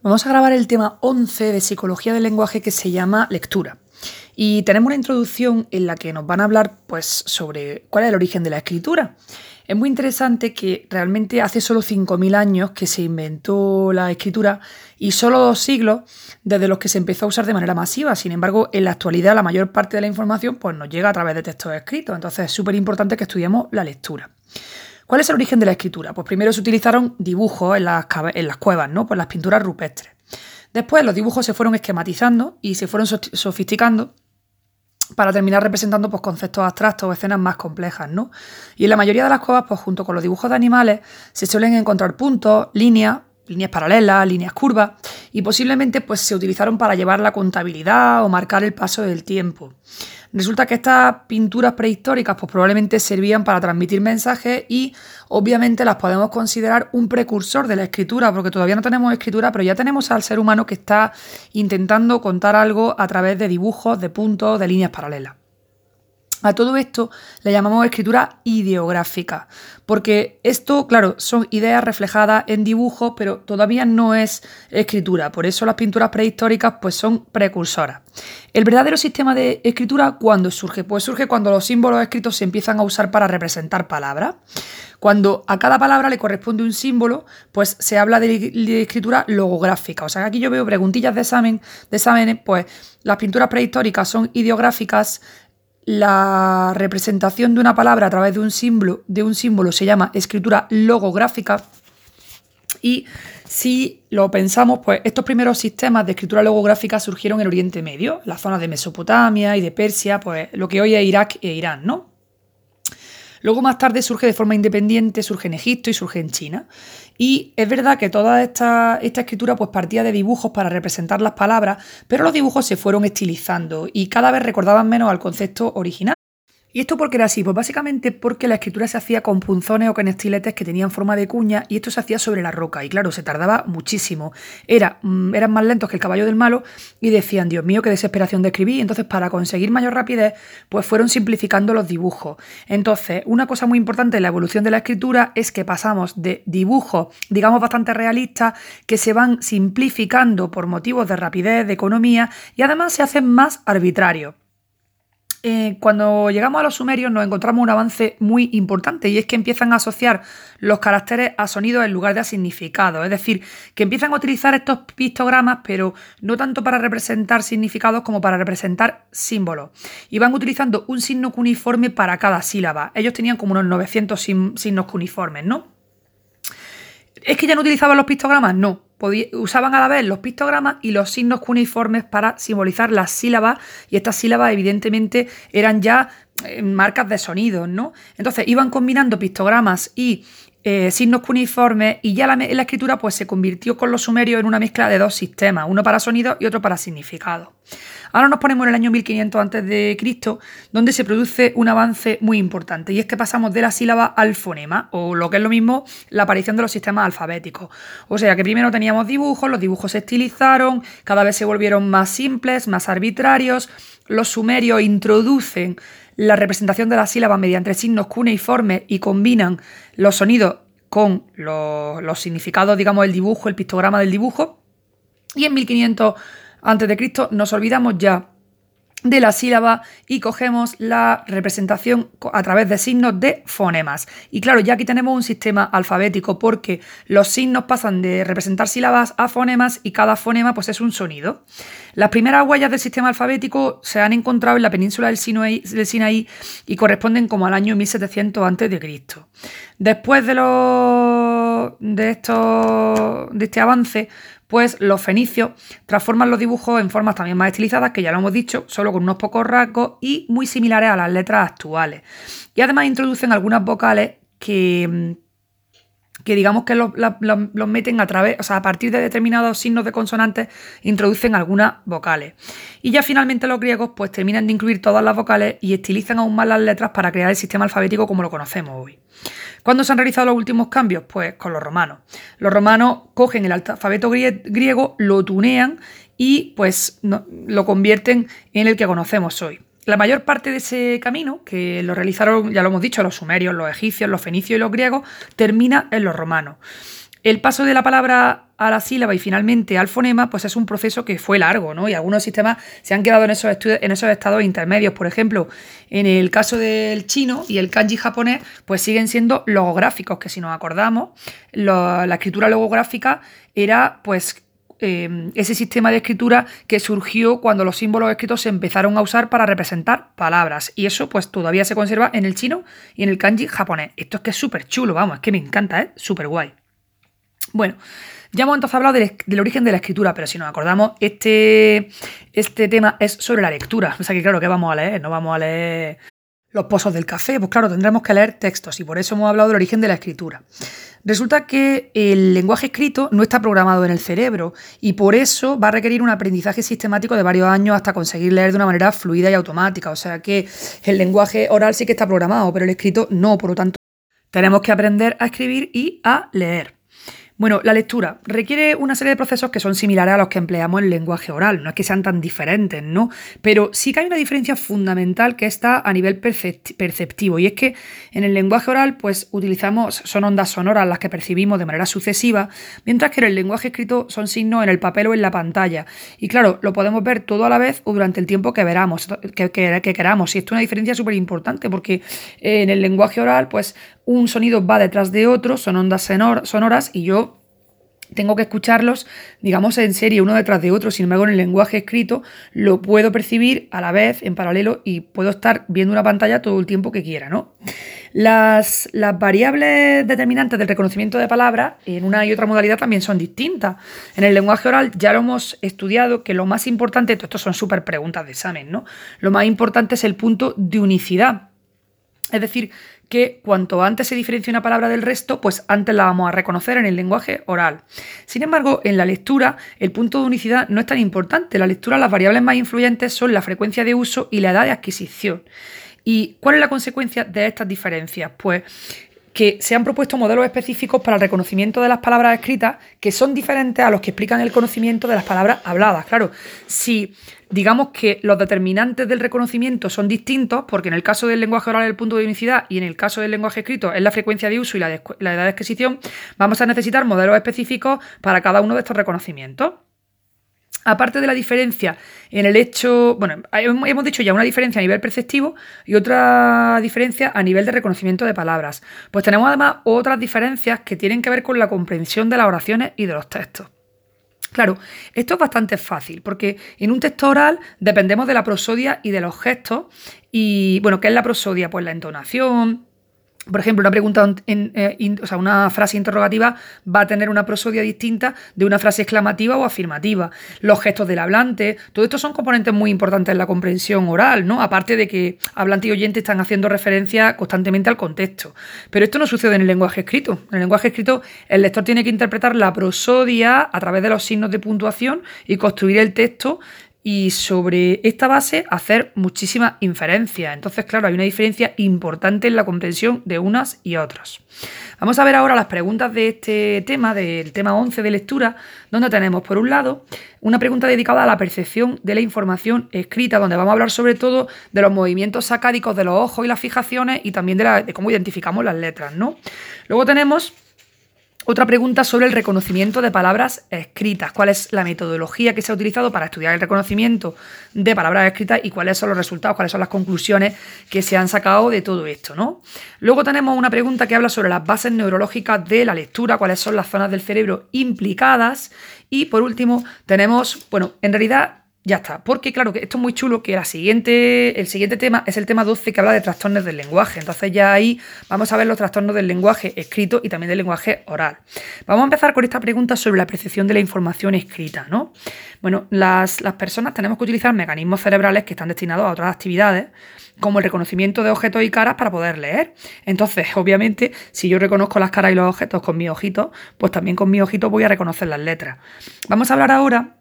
Vamos a grabar el tema 11 de Psicología del Lenguaje que se llama Lectura. Y tenemos una introducción en la que nos van a hablar pues, sobre cuál es el origen de la escritura. Es muy interesante que realmente hace solo 5.000 años que se inventó la escritura y solo dos siglos desde los que se empezó a usar de manera masiva. Sin embargo, en la actualidad la mayor parte de la información pues, nos llega a través de textos escritos. Entonces es súper importante que estudiemos la lectura. ¿Cuál es el origen de la escritura? Pues primero se utilizaron dibujos en las, cuevas, ¿no? Pues las pinturas rupestres. Después los dibujos se fueron esquematizando y se fueron sofisticando para terminar representando pues, conceptos abstractos o escenas más complejas, ¿no? Y en la mayoría de las cuevas, pues junto con los dibujos de animales, se suelen encontrar puntos, líneas, líneas paralelas, líneas curvas, y posiblemente pues, se utilizaron para llevar la contabilidad o marcar el paso del tiempo. Resulta que estas pinturas prehistóricas pues probablemente servían para transmitir mensajes y obviamente las podemos considerar un precursor de la escritura, porque todavía no tenemos escritura, pero ya tenemos al ser humano que está intentando contar algo a través de dibujos, de puntos, de líneas paralelas. A todo esto le llamamos escritura ideográfica, porque esto, claro, son ideas reflejadas en dibujos, pero todavía no es escritura. Por eso las pinturas prehistóricas pues, son precursoras. El verdadero sistema de escritura, ¿cuándo surge? Pues surge cuando los símbolos escritos se empiezan a usar para representar palabras. Cuando a cada palabra le corresponde un símbolo, pues se habla de, escritura logográfica. O sea, aquí yo veo preguntillas de examen, de exámenes, pues las pinturas prehistóricas son ideográficas, la representación de una palabra a través de un símbolo, de un símbolo se llama escritura logográfica. Y si lo pensamos, pues estos primeros sistemas de escritura logográfica surgieron en Oriente Medio, la zona de Mesopotamia y de Persia, pues lo que hoy es Irak e Irán, ¿no? Luego más tarde surge de forma independiente, surge en Egipto y surge en China. Y es verdad que toda esta, escritura pues partía de dibujos para representar las palabras, pero los dibujos se fueron estilizando y cada vez recordaban menos al concepto original. ¿Y esto por qué era así? Pues básicamente porque la escritura se hacía con punzones o con estiletes que tenían forma de cuña y esto se hacía sobre la roca. Y claro, se tardaba muchísimo. Era, mm, eran más lentos que el caballo del malo y decían, Dios mío, qué desesperación de escribir. Entonces, para conseguir mayor rapidez, pues fueron simplificando los dibujos. Entonces, una cosa muy importante en la evolución de la escritura es que pasamos de dibujos, digamos, bastante realistas, que se van simplificando por motivos de rapidez, de economía y además se hacen más arbitrarios. Eh, cuando llegamos a los sumerios nos encontramos un avance muy importante y es que empiezan a asociar los caracteres a sonidos en lugar de a significados. Es decir, que empiezan a utilizar estos pictogramas, pero no tanto para representar significados como para representar símbolos. Y van utilizando un signo cuneiforme para cada sílaba. Ellos tenían como unos 900 signos cuneiformes, ¿no? ¿Es que ya no utilizaban los pictogramas? No usaban a la vez los pictogramas y los signos cuneiformes para simbolizar las sílabas y estas sílabas evidentemente eran ya eh, marcas de sonidos, ¿no? Entonces iban combinando pictogramas y eh, signos cuneiformes y ya la, escritura pues se convirtió con los sumerios en una mezcla de dos sistemas, uno para sonidos y otro para significados. Ahora nos ponemos en el año 1500 a.C., donde se produce un avance muy importante, y es que pasamos de la sílaba al fonema, o lo que es lo mismo, la aparición de los sistemas alfabéticos. O sea que primero teníamos dibujos, los dibujos se estilizaron, cada vez se volvieron más simples, más arbitrarios, los sumerios introducen la representación de la sílaba mediante signos cuneiformes y combinan los sonidos con los, significados, digamos, el dibujo, el pictograma del dibujo. Y en 1500 antes de Cristo, nos olvidamos ya de la sílaba y cogemos la representación a través de signos de fonemas. Y claro, ya aquí tenemos un sistema alfabético porque los signos pasan de representar sílabas a fonemas y cada fonema pues es un sonido. Las primeras huellas del sistema alfabético se han encontrado en la península del Sinaí, del Sinaí y corresponden como al año 1700 a.C. Después de, los, de, de este avance, pues los fenicios transforman los dibujos en formas también más estilizadas, que ya lo hemos dicho, solo con unos pocos rasgos y muy similares a las letras actuales. Y además introducen algunas vocales que, que digamos que los, meten a través, o sea, a partir de determinados signos de consonantes, introducen algunas vocales. Y ya finalmente los griegos pues terminan de incluir todas las vocales y estilizan aún más las letras para crear el sistema alfabético como lo conocemos hoy. ¿Cuándo se han realizado los últimos cambios? Pues con los romanos. Los romanos cogen el alfabeto griego, lo tunean y pues lo convierten en el que conocemos hoy. La mayor parte de ese camino, que lo realizaron, ya lo hemos dicho, los sumerios, los egipcios, los fenicios y los griegos, termina en los romanos. El paso de la palabra a la sílaba y finalmente al fonema, pues es un proceso que fue largo, ¿no? Y algunos sistemas se han quedado en esos, en esos estados intermedios. Por ejemplo, en el caso del chino y el kanji japonés, pues siguen siendo logográficos, que si nos acordamos, la escritura logográfica era, pues, eh, ese sistema de escritura que surgió cuando los símbolos escritos se empezaron a usar para representar palabras. Y eso pues todavía se conserva en el chino y en el kanji japonés. Esto es que es súper chulo, vamos, es que me encanta, ¿eh? Súper guay. Bueno, ya hemos entonces hablado del, origen de la escritura, pero si nos acordamos, este, este tema es sobre la lectura. O sea que claro, ¿qué vamos a leer? No vamos a leer los pozos del café, pues claro, tendremos que leer textos y por eso hemos hablado del origen de la escritura. Resulta que el lenguaje escrito no está programado en el cerebro y por eso va a requerir un aprendizaje sistemático de varios años hasta conseguir leer de una manera fluida y automática. O sea que el lenguaje oral sí que está programado, pero el escrito no, por lo tanto tenemos que aprender a escribir y a leer. Bueno, la lectura requiere una serie de procesos que son similares a los que empleamos en lenguaje oral, no es que sean tan diferentes, ¿no? Pero sí que hay una diferencia fundamental que está a nivel perceptivo y es que en el lenguaje oral pues utilizamos, son ondas sonoras las que percibimos de manera sucesiva, mientras que en el lenguaje escrito son signos en el papel o en la pantalla. Y claro, lo podemos ver todo a la vez o durante el tiempo que, veramos, que, que queramos. Y esto es una diferencia súper importante porque en el lenguaje oral pues un sonido va detrás de otro, son ondas sonoras y yo tengo que escucharlos, digamos, en serie, uno detrás de otro. Sin embargo, en el lenguaje escrito lo puedo percibir a la vez, en paralelo, y puedo estar viendo una pantalla todo el tiempo que quiera, ¿no? Las, las variables determinantes del reconocimiento de palabras en una y otra modalidad también son distintas. En el lenguaje oral ya lo hemos estudiado, que lo más importante, estos son súper preguntas de examen, ¿no? Lo más importante es el punto de unicidad. Es decir, que cuanto antes se diferencia una palabra del resto, pues antes la vamos a reconocer en el lenguaje oral. Sin embargo, en la lectura, el punto de unicidad no es tan importante. En la lectura, las variables más influyentes son la frecuencia de uso y la edad de adquisición. ¿Y cuál es la consecuencia de estas diferencias? Pues que se han propuesto modelos específicos para el reconocimiento de las palabras escritas que son diferentes a los que explican el conocimiento de las palabras habladas. Claro, si digamos que los determinantes del reconocimiento son distintos, porque en el caso del lenguaje oral es el punto de unicidad y en el caso del lenguaje escrito es la frecuencia de uso y la, la edad de adquisición, vamos a necesitar modelos específicos para cada uno de estos reconocimientos. Aparte de la diferencia en el hecho, bueno, hemos dicho ya una diferencia a nivel perceptivo y otra diferencia a nivel de reconocimiento de palabras. Pues tenemos además otras diferencias que tienen que ver con la comprensión de las oraciones y de los textos. Claro, esto es bastante fácil porque en un texto oral dependemos de la prosodia y de los gestos. Y bueno, ¿qué es la prosodia? Pues la entonación, por ejemplo, una pregunta, en, eh, o sea, una frase interrogativa va a tener una prosodia distinta de una frase exclamativa o afirmativa. Los gestos del hablante, todo esto son componentes muy importantes en la comprensión oral, ¿no? Aparte de que hablante y oyente están haciendo referencia constantemente al contexto. Pero esto no sucede en el lenguaje escrito. En el lenguaje escrito, el lector tiene que interpretar la prosodia a través de los signos de puntuación y construir el texto y sobre esta base hacer muchísimas inferencias. Entonces, claro, hay una diferencia importante en la comprensión de unas y otras. Vamos a ver ahora las preguntas de este tema, del tema 11 de lectura, donde tenemos, por un lado, una pregunta dedicada a la percepción de la información escrita, donde vamos a hablar sobre todo de los movimientos sacádicos de los ojos y las fijaciones y también de, de cómo identificamos las letras, ¿no? Luego tenemos otra pregunta sobre el reconocimiento de palabras escritas. ¿Cuál es la metodología que se ha utilizado para estudiar el reconocimiento de palabras escritas y cuáles son los resultados, cuáles son las conclusiones que se han sacado de todo esto? ¿no? Luego tenemos una pregunta que habla sobre las bases neurológicas de la lectura, cuáles son las zonas del cerebro implicadas. Y por último, tenemos, bueno, en realidad ya está. Porque, claro, que esto es muy chulo, que la siguiente, el siguiente tema es el tema 12 que habla de trastornos del lenguaje. Entonces ya ahí vamos a ver los trastornos del lenguaje escrito y también del lenguaje oral. Vamos a empezar con esta pregunta sobre la percepción de la información escrita, ¿no? Bueno, las, las personas tenemos que utilizar mecanismos cerebrales que están destinados a otras actividades, como el reconocimiento de objetos y caras para poder leer. Entonces, obviamente, si yo reconozco las caras y los objetos con mis ojitos, pues también con mis ojitos voy a reconocer las letras. Vamos a hablar ahora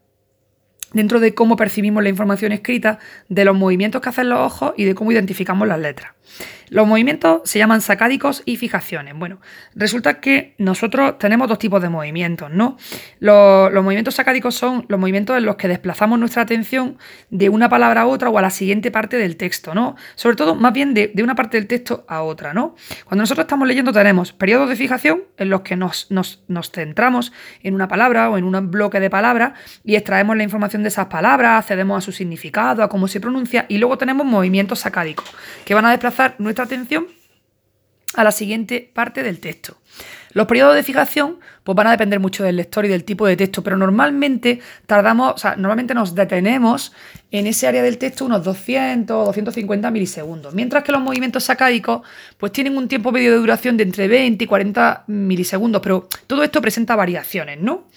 dentro de cómo percibimos la información escrita, de los movimientos que hacen los ojos y de cómo identificamos las letras. Los movimientos se llaman sacádicos y fijaciones. Bueno, resulta que nosotros tenemos dos tipos de movimientos, ¿no? Los, movimientos sacádicos son los movimientos en los que desplazamos nuestra atención de una palabra a otra o a la siguiente parte del texto, ¿no? Sobre todo, más bien de, una parte del texto a otra, ¿no? Cuando nosotros estamos leyendo tenemos periodos de fijación en los que nos, nos, nos centramos en una palabra o en un bloque de palabras y extraemos la información de esas palabras, accedemos a su significado, a cómo se pronuncia y luego tenemos movimientos sacádicos que van a desplazar nuestra atención a la siguiente parte del texto. Los periodos de fijación pues van a depender mucho del lector y del tipo de texto, pero normalmente tardamos, o sea, normalmente nos detenemos en ese área del texto unos 200 o 250 milisegundos, mientras que los movimientos sacádicos pues tienen un tiempo medio de duración de entre 20 y 40 milisegundos, pero todo esto presenta variaciones, ¿no?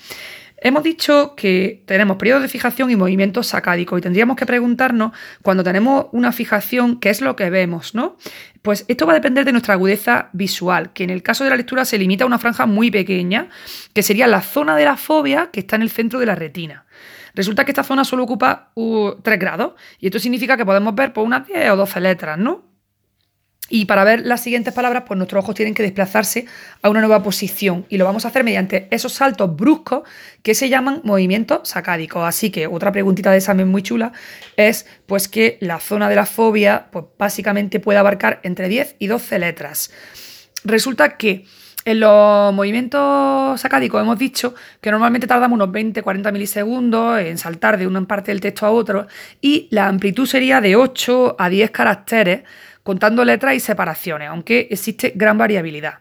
Hemos dicho que tenemos periodos de fijación y movimientos sacádicos y tendríamos que preguntarnos cuando tenemos una fijación qué es lo que vemos, ¿no? Pues esto va a depender de nuestra agudeza visual, que en el caso de la lectura se limita a una franja muy pequeña, que sería la zona de la fobia que está en el centro de la retina. Resulta que esta zona solo ocupa 3 grados y esto significa que podemos ver por unas 10 o 12 letras, ¿no? Y para ver las siguientes palabras, pues nuestros ojos tienen que desplazarse a una nueva posición. Y lo vamos a hacer mediante esos saltos bruscos que se llaman movimientos sacádicos. Así que otra preguntita de examen muy chula es pues que la zona de la fobia, pues básicamente puede abarcar entre 10 y 12 letras. Resulta que en los movimientos sacádicos hemos dicho que normalmente tardamos unos 20-40 milisegundos en saltar de una parte del texto a otro y la amplitud sería de 8 a 10 caracteres contando letras y separaciones, aunque existe gran variabilidad.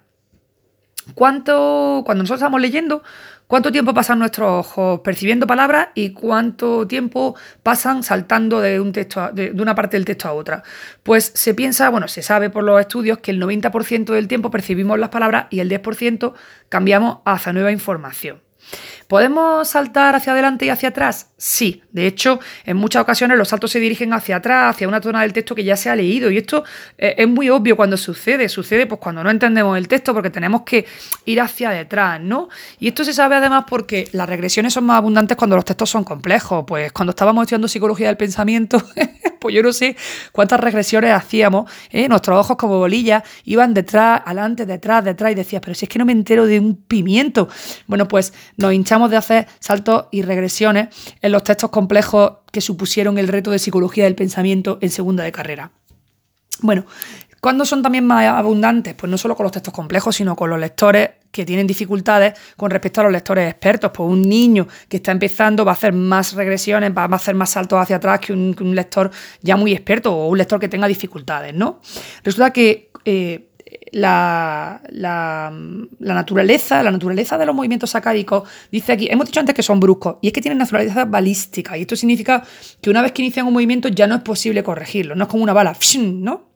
¿Cuánto, cuando nosotros estamos leyendo, cuánto tiempo pasan nuestros ojos percibiendo palabras y cuánto tiempo pasan saltando de, un texto de, una parte del texto a otra? Pues se piensa, bueno, se sabe por los estudios que el 90% del tiempo percibimos las palabras y el 10% cambiamos hacia nueva información. ¿Podemos saltar hacia adelante y hacia atrás? Sí, de hecho, en muchas ocasiones los saltos se dirigen hacia atrás, hacia una zona del texto que ya se ha leído. Y esto eh, es muy obvio cuando sucede. Sucede pues cuando no entendemos el texto porque tenemos que ir hacia detrás, ¿no? Y esto se sabe además porque las regresiones son más abundantes cuando los textos son complejos. Pues cuando estábamos estudiando psicología del pensamiento, pues yo no sé cuántas regresiones hacíamos. ¿eh? Nuestros ojos como bolillas iban detrás, adelante, detrás, detrás y decías, pero si es que no me entero de un pimiento. Bueno, pues nos hinchamos de hacer saltos y regresiones los textos complejos que supusieron el reto de psicología del pensamiento en segunda de carrera. Bueno, ¿cuándo son también más abundantes? Pues no solo con los textos complejos, sino con los lectores que tienen dificultades con respecto a los lectores expertos. Pues un niño que está empezando va a hacer más regresiones, va a hacer más saltos hacia atrás que un, lector ya muy experto o un lector que tenga dificultades, ¿no? Resulta que eh, la, naturaleza, la naturaleza de los movimientos sacádicos, dice aquí, hemos dicho antes que son bruscos, y es que tienen naturaleza balística, y esto significa que una vez que inician un movimiento ya no es posible corregirlo, no es como una bala, ¿no?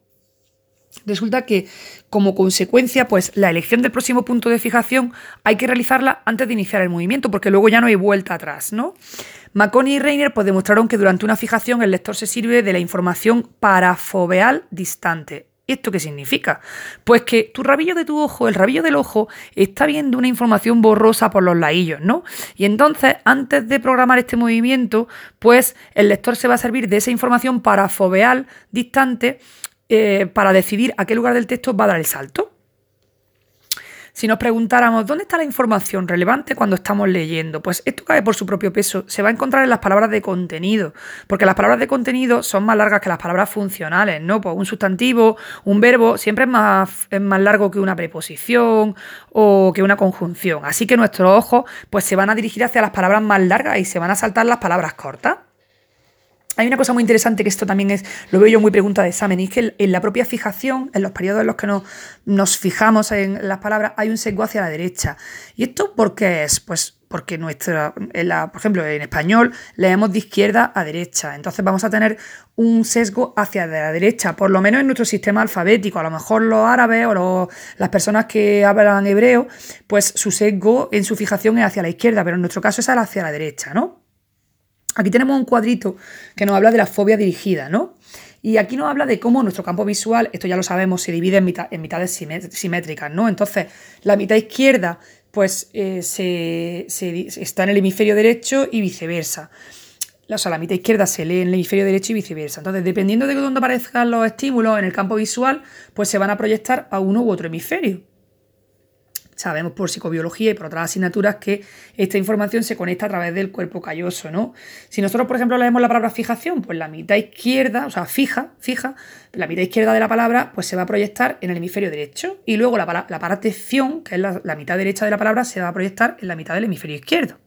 Resulta que, como consecuencia, pues la elección del próximo punto de fijación hay que realizarla antes de iniciar el movimiento, porque luego ya no hay vuelta atrás, ¿no? Maconi y Reiner pues, demostraron que durante una fijación el lector se sirve de la información parafoveal distante, ¿Esto qué significa? Pues que tu rabillo de tu ojo, el rabillo del ojo, está viendo una información borrosa por los laillos, ¿no? Y entonces, antes de programar este movimiento, pues el lector se va a servir de esa información parafoveal distante eh, para decidir a qué lugar del texto va a dar el salto. Si nos preguntáramos dónde está la información relevante cuando estamos leyendo, pues esto cae por su propio peso. Se va a encontrar en las palabras de contenido, porque las palabras de contenido son más largas que las palabras funcionales, ¿no? Pues un sustantivo, un verbo, siempre es más, es más largo que una preposición o que una conjunción. Así que nuestros ojos pues se van a dirigir hacia las palabras más largas y se van a saltar las palabras cortas. Hay una cosa muy interesante que esto también es, lo veo yo muy pregunta de examen, y es que en la propia fijación, en los periodos en los que nos, nos fijamos en las palabras, hay un sesgo hacia la derecha. ¿Y esto por qué es? Pues porque nuestra, la, por ejemplo, en español leemos de izquierda a derecha, entonces vamos a tener un sesgo hacia la derecha, por lo menos en nuestro sistema alfabético. A lo mejor los árabes o las personas que hablan hebreo, pues su sesgo en su fijación es hacia la izquierda, pero en nuestro caso es hacia la derecha, ¿no? Aquí tenemos un cuadrito que nos habla de la fobia dirigida, ¿no? Y aquí nos habla de cómo nuestro campo visual, esto ya lo sabemos, se divide en, mitad, en mitades simétricas, ¿no? Entonces, la mitad izquierda, pues, eh, está en el hemisferio derecho y viceversa. o sea, la mitad izquierda se lee en el hemisferio derecho y viceversa. Entonces, dependiendo de dónde aparezcan los estímulos en el campo visual, pues se van a proyectar a uno u otro hemisferio. Sabemos por psicobiología y por otras asignaturas que esta información se conecta a través del cuerpo calloso, ¿no? Si nosotros, por ejemplo, leemos la palabra fijación, pues la mitad izquierda, o sea, fija, fija, la mitad izquierda de la palabra, pues se va a proyectar en el hemisferio derecho. Y luego la, ción, que es la mitad derecha de la palabra, se va a proyectar en la mitad del hemisferio izquierdo.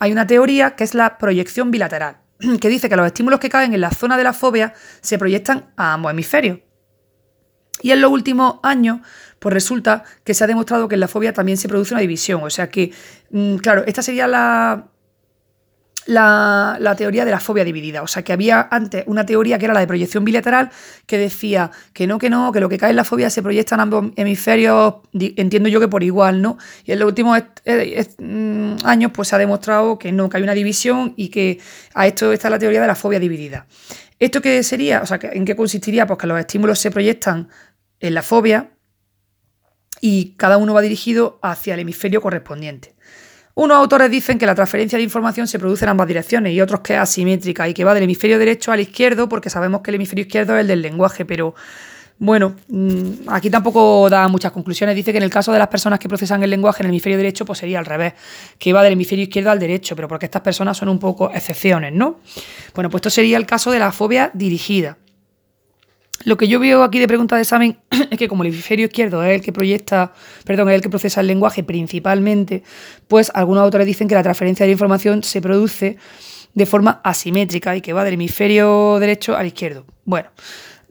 Hay una teoría que es la proyección bilateral, que dice que los estímulos que caen en la zona de la fobia se proyectan a ambos hemisferios. Y en los últimos años, pues resulta que se ha demostrado que en la fobia también se produce una división. O sea que, mm, claro, esta sería la, la, teoría de la fobia dividida. O sea, que había antes una teoría que era la de proyección bilateral, que decía que no, que no, que lo que cae en la fobia se proyecta en ambos hemisferios, entiendo yo que por igual, ¿no? Y en los últimos mm, años, pues se ha demostrado que no, que hay una división y que a esto está la teoría de la fobia dividida. ¿Esto qué sería? O sea, ¿en qué consistiría? Pues que los estímulos se proyectan en la fobia y cada uno va dirigido hacia el hemisferio correspondiente. Unos autores dicen que la transferencia de información se produce en ambas direcciones y otros que es asimétrica y que va del hemisferio derecho al izquierdo porque sabemos que el hemisferio izquierdo es el del lenguaje, pero bueno, mm, aquí tampoco da muchas conclusiones. Dice que en el caso de las personas que procesan el lenguaje en el hemisferio derecho, pues sería al revés, que va del hemisferio izquierdo al derecho, pero porque estas personas son un poco excepciones, ¿no? Bueno, pues esto sería el caso de la fobia dirigida. Lo que yo veo aquí de pregunta de examen es que como el hemisferio izquierdo es el que proyecta, perdón, es el que procesa el lenguaje principalmente, pues algunos autores dicen que la transferencia de información se produce de forma asimétrica y que va del hemisferio derecho al izquierdo. Bueno,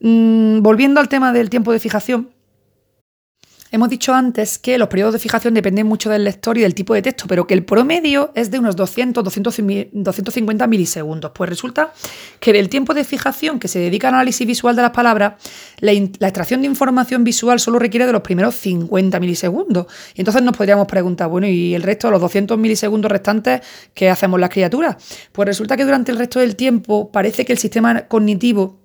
Mm, volviendo al tema del tiempo de fijación, hemos dicho antes que los periodos de fijación dependen mucho del lector y del tipo de texto, pero que el promedio es de unos 200, 250 milisegundos. Pues resulta que del tiempo de fijación que se dedica al análisis visual de las palabras, la, extracción de información visual solo requiere de los primeros 50 milisegundos. Y entonces nos podríamos preguntar, bueno, ¿y el resto, los 200 milisegundos restantes, qué hacemos las criaturas? Pues resulta que durante el resto del tiempo parece que el sistema cognitivo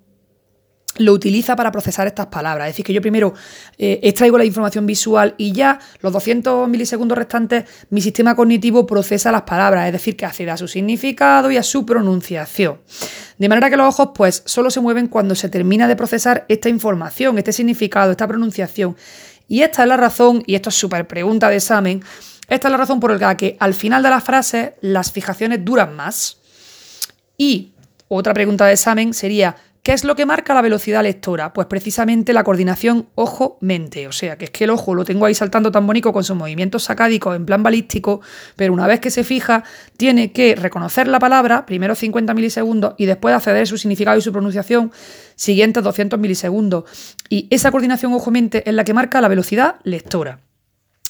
lo utiliza para procesar estas palabras. Es decir, que yo primero eh, extraigo la información visual y ya los 200 milisegundos restantes mi sistema cognitivo procesa las palabras, es decir, que accede a su significado y a su pronunciación. De manera que los ojos pues solo se mueven cuando se termina de procesar esta información, este significado, esta pronunciación. Y esta es la razón, y esto es súper pregunta de examen, esta es la razón por la que al final de la frase las fijaciones duran más. Y otra pregunta de examen sería, ¿Qué es lo que marca la velocidad lectora? Pues precisamente la coordinación ojo-mente. O sea, que es que el ojo lo tengo ahí saltando tan bonito con sus movimientos sacádicos en plan balístico, pero una vez que se fija, tiene que reconocer la palabra, primero 50 milisegundos, y después acceder a su significado y su pronunciación, siguientes 200 milisegundos. Y esa coordinación ojo-mente es la que marca la velocidad lectora.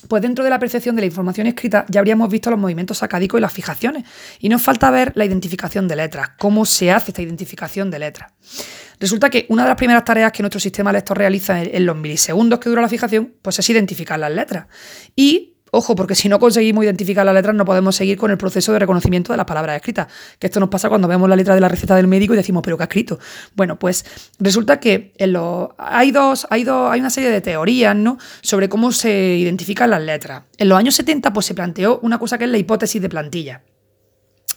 Pues dentro de la percepción de la información escrita ya habríamos visto los movimientos sacádicos y las fijaciones. Y nos falta ver la identificación de letras, cómo se hace esta identificación de letras. Resulta que una de las primeras tareas que nuestro sistema lector realiza en los milisegundos que dura la fijación, pues es identificar las letras. Y Ojo, porque si no conseguimos identificar las letras no podemos seguir con el proceso de reconocimiento de las palabras escritas. Que esto nos pasa cuando vemos la letra de la receta del médico y decimos, pero ¿qué ha escrito? Bueno, pues resulta que en hay dos, hay dos, hay una serie de teorías, ¿no? Sobre cómo se identifican las letras. En los años 70, pues se planteó una cosa que es la hipótesis de plantilla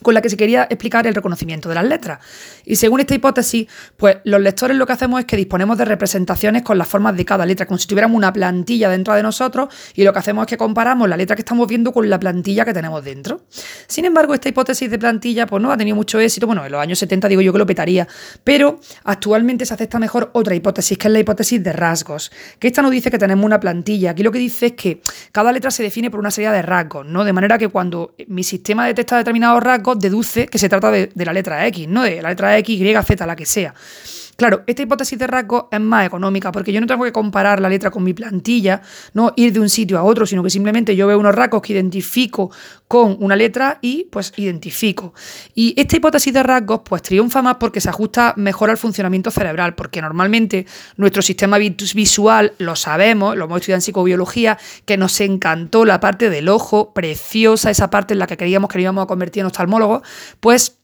con la que se quería explicar el reconocimiento de las letras. Y según esta hipótesis, pues los lectores lo que hacemos es que disponemos de representaciones con las formas de cada letra, como si tuviéramos una plantilla dentro de nosotros y lo que hacemos es que comparamos la letra que estamos viendo con la plantilla que tenemos dentro. Sin embargo, esta hipótesis de plantilla pues no ha tenido mucho éxito, bueno, en los años 70 digo yo que lo petaría, pero actualmente se acepta mejor otra hipótesis, que es la hipótesis de rasgos, que esta no dice que tenemos una plantilla, aquí lo que dice es que cada letra se define por una serie de rasgos, ¿no? De manera que cuando mi sistema detecta determinados rasgos, deduce que se trata de, la letra X, no de la letra X, Y, Z, la que sea. Claro, esta hipótesis de rasgo es más económica porque yo no tengo que comparar la letra con mi plantilla, no ir de un sitio a otro, sino que simplemente yo veo unos rasgos que identifico con una letra y pues identifico. Y esta hipótesis de rasgos pues triunfa más porque se ajusta mejor al funcionamiento cerebral, porque normalmente nuestro sistema visual lo sabemos, lo hemos estudiado en psicobiología, que nos encantó la parte del ojo, preciosa esa parte en la que creíamos que íbamos a convertir en oftalmólogos, pues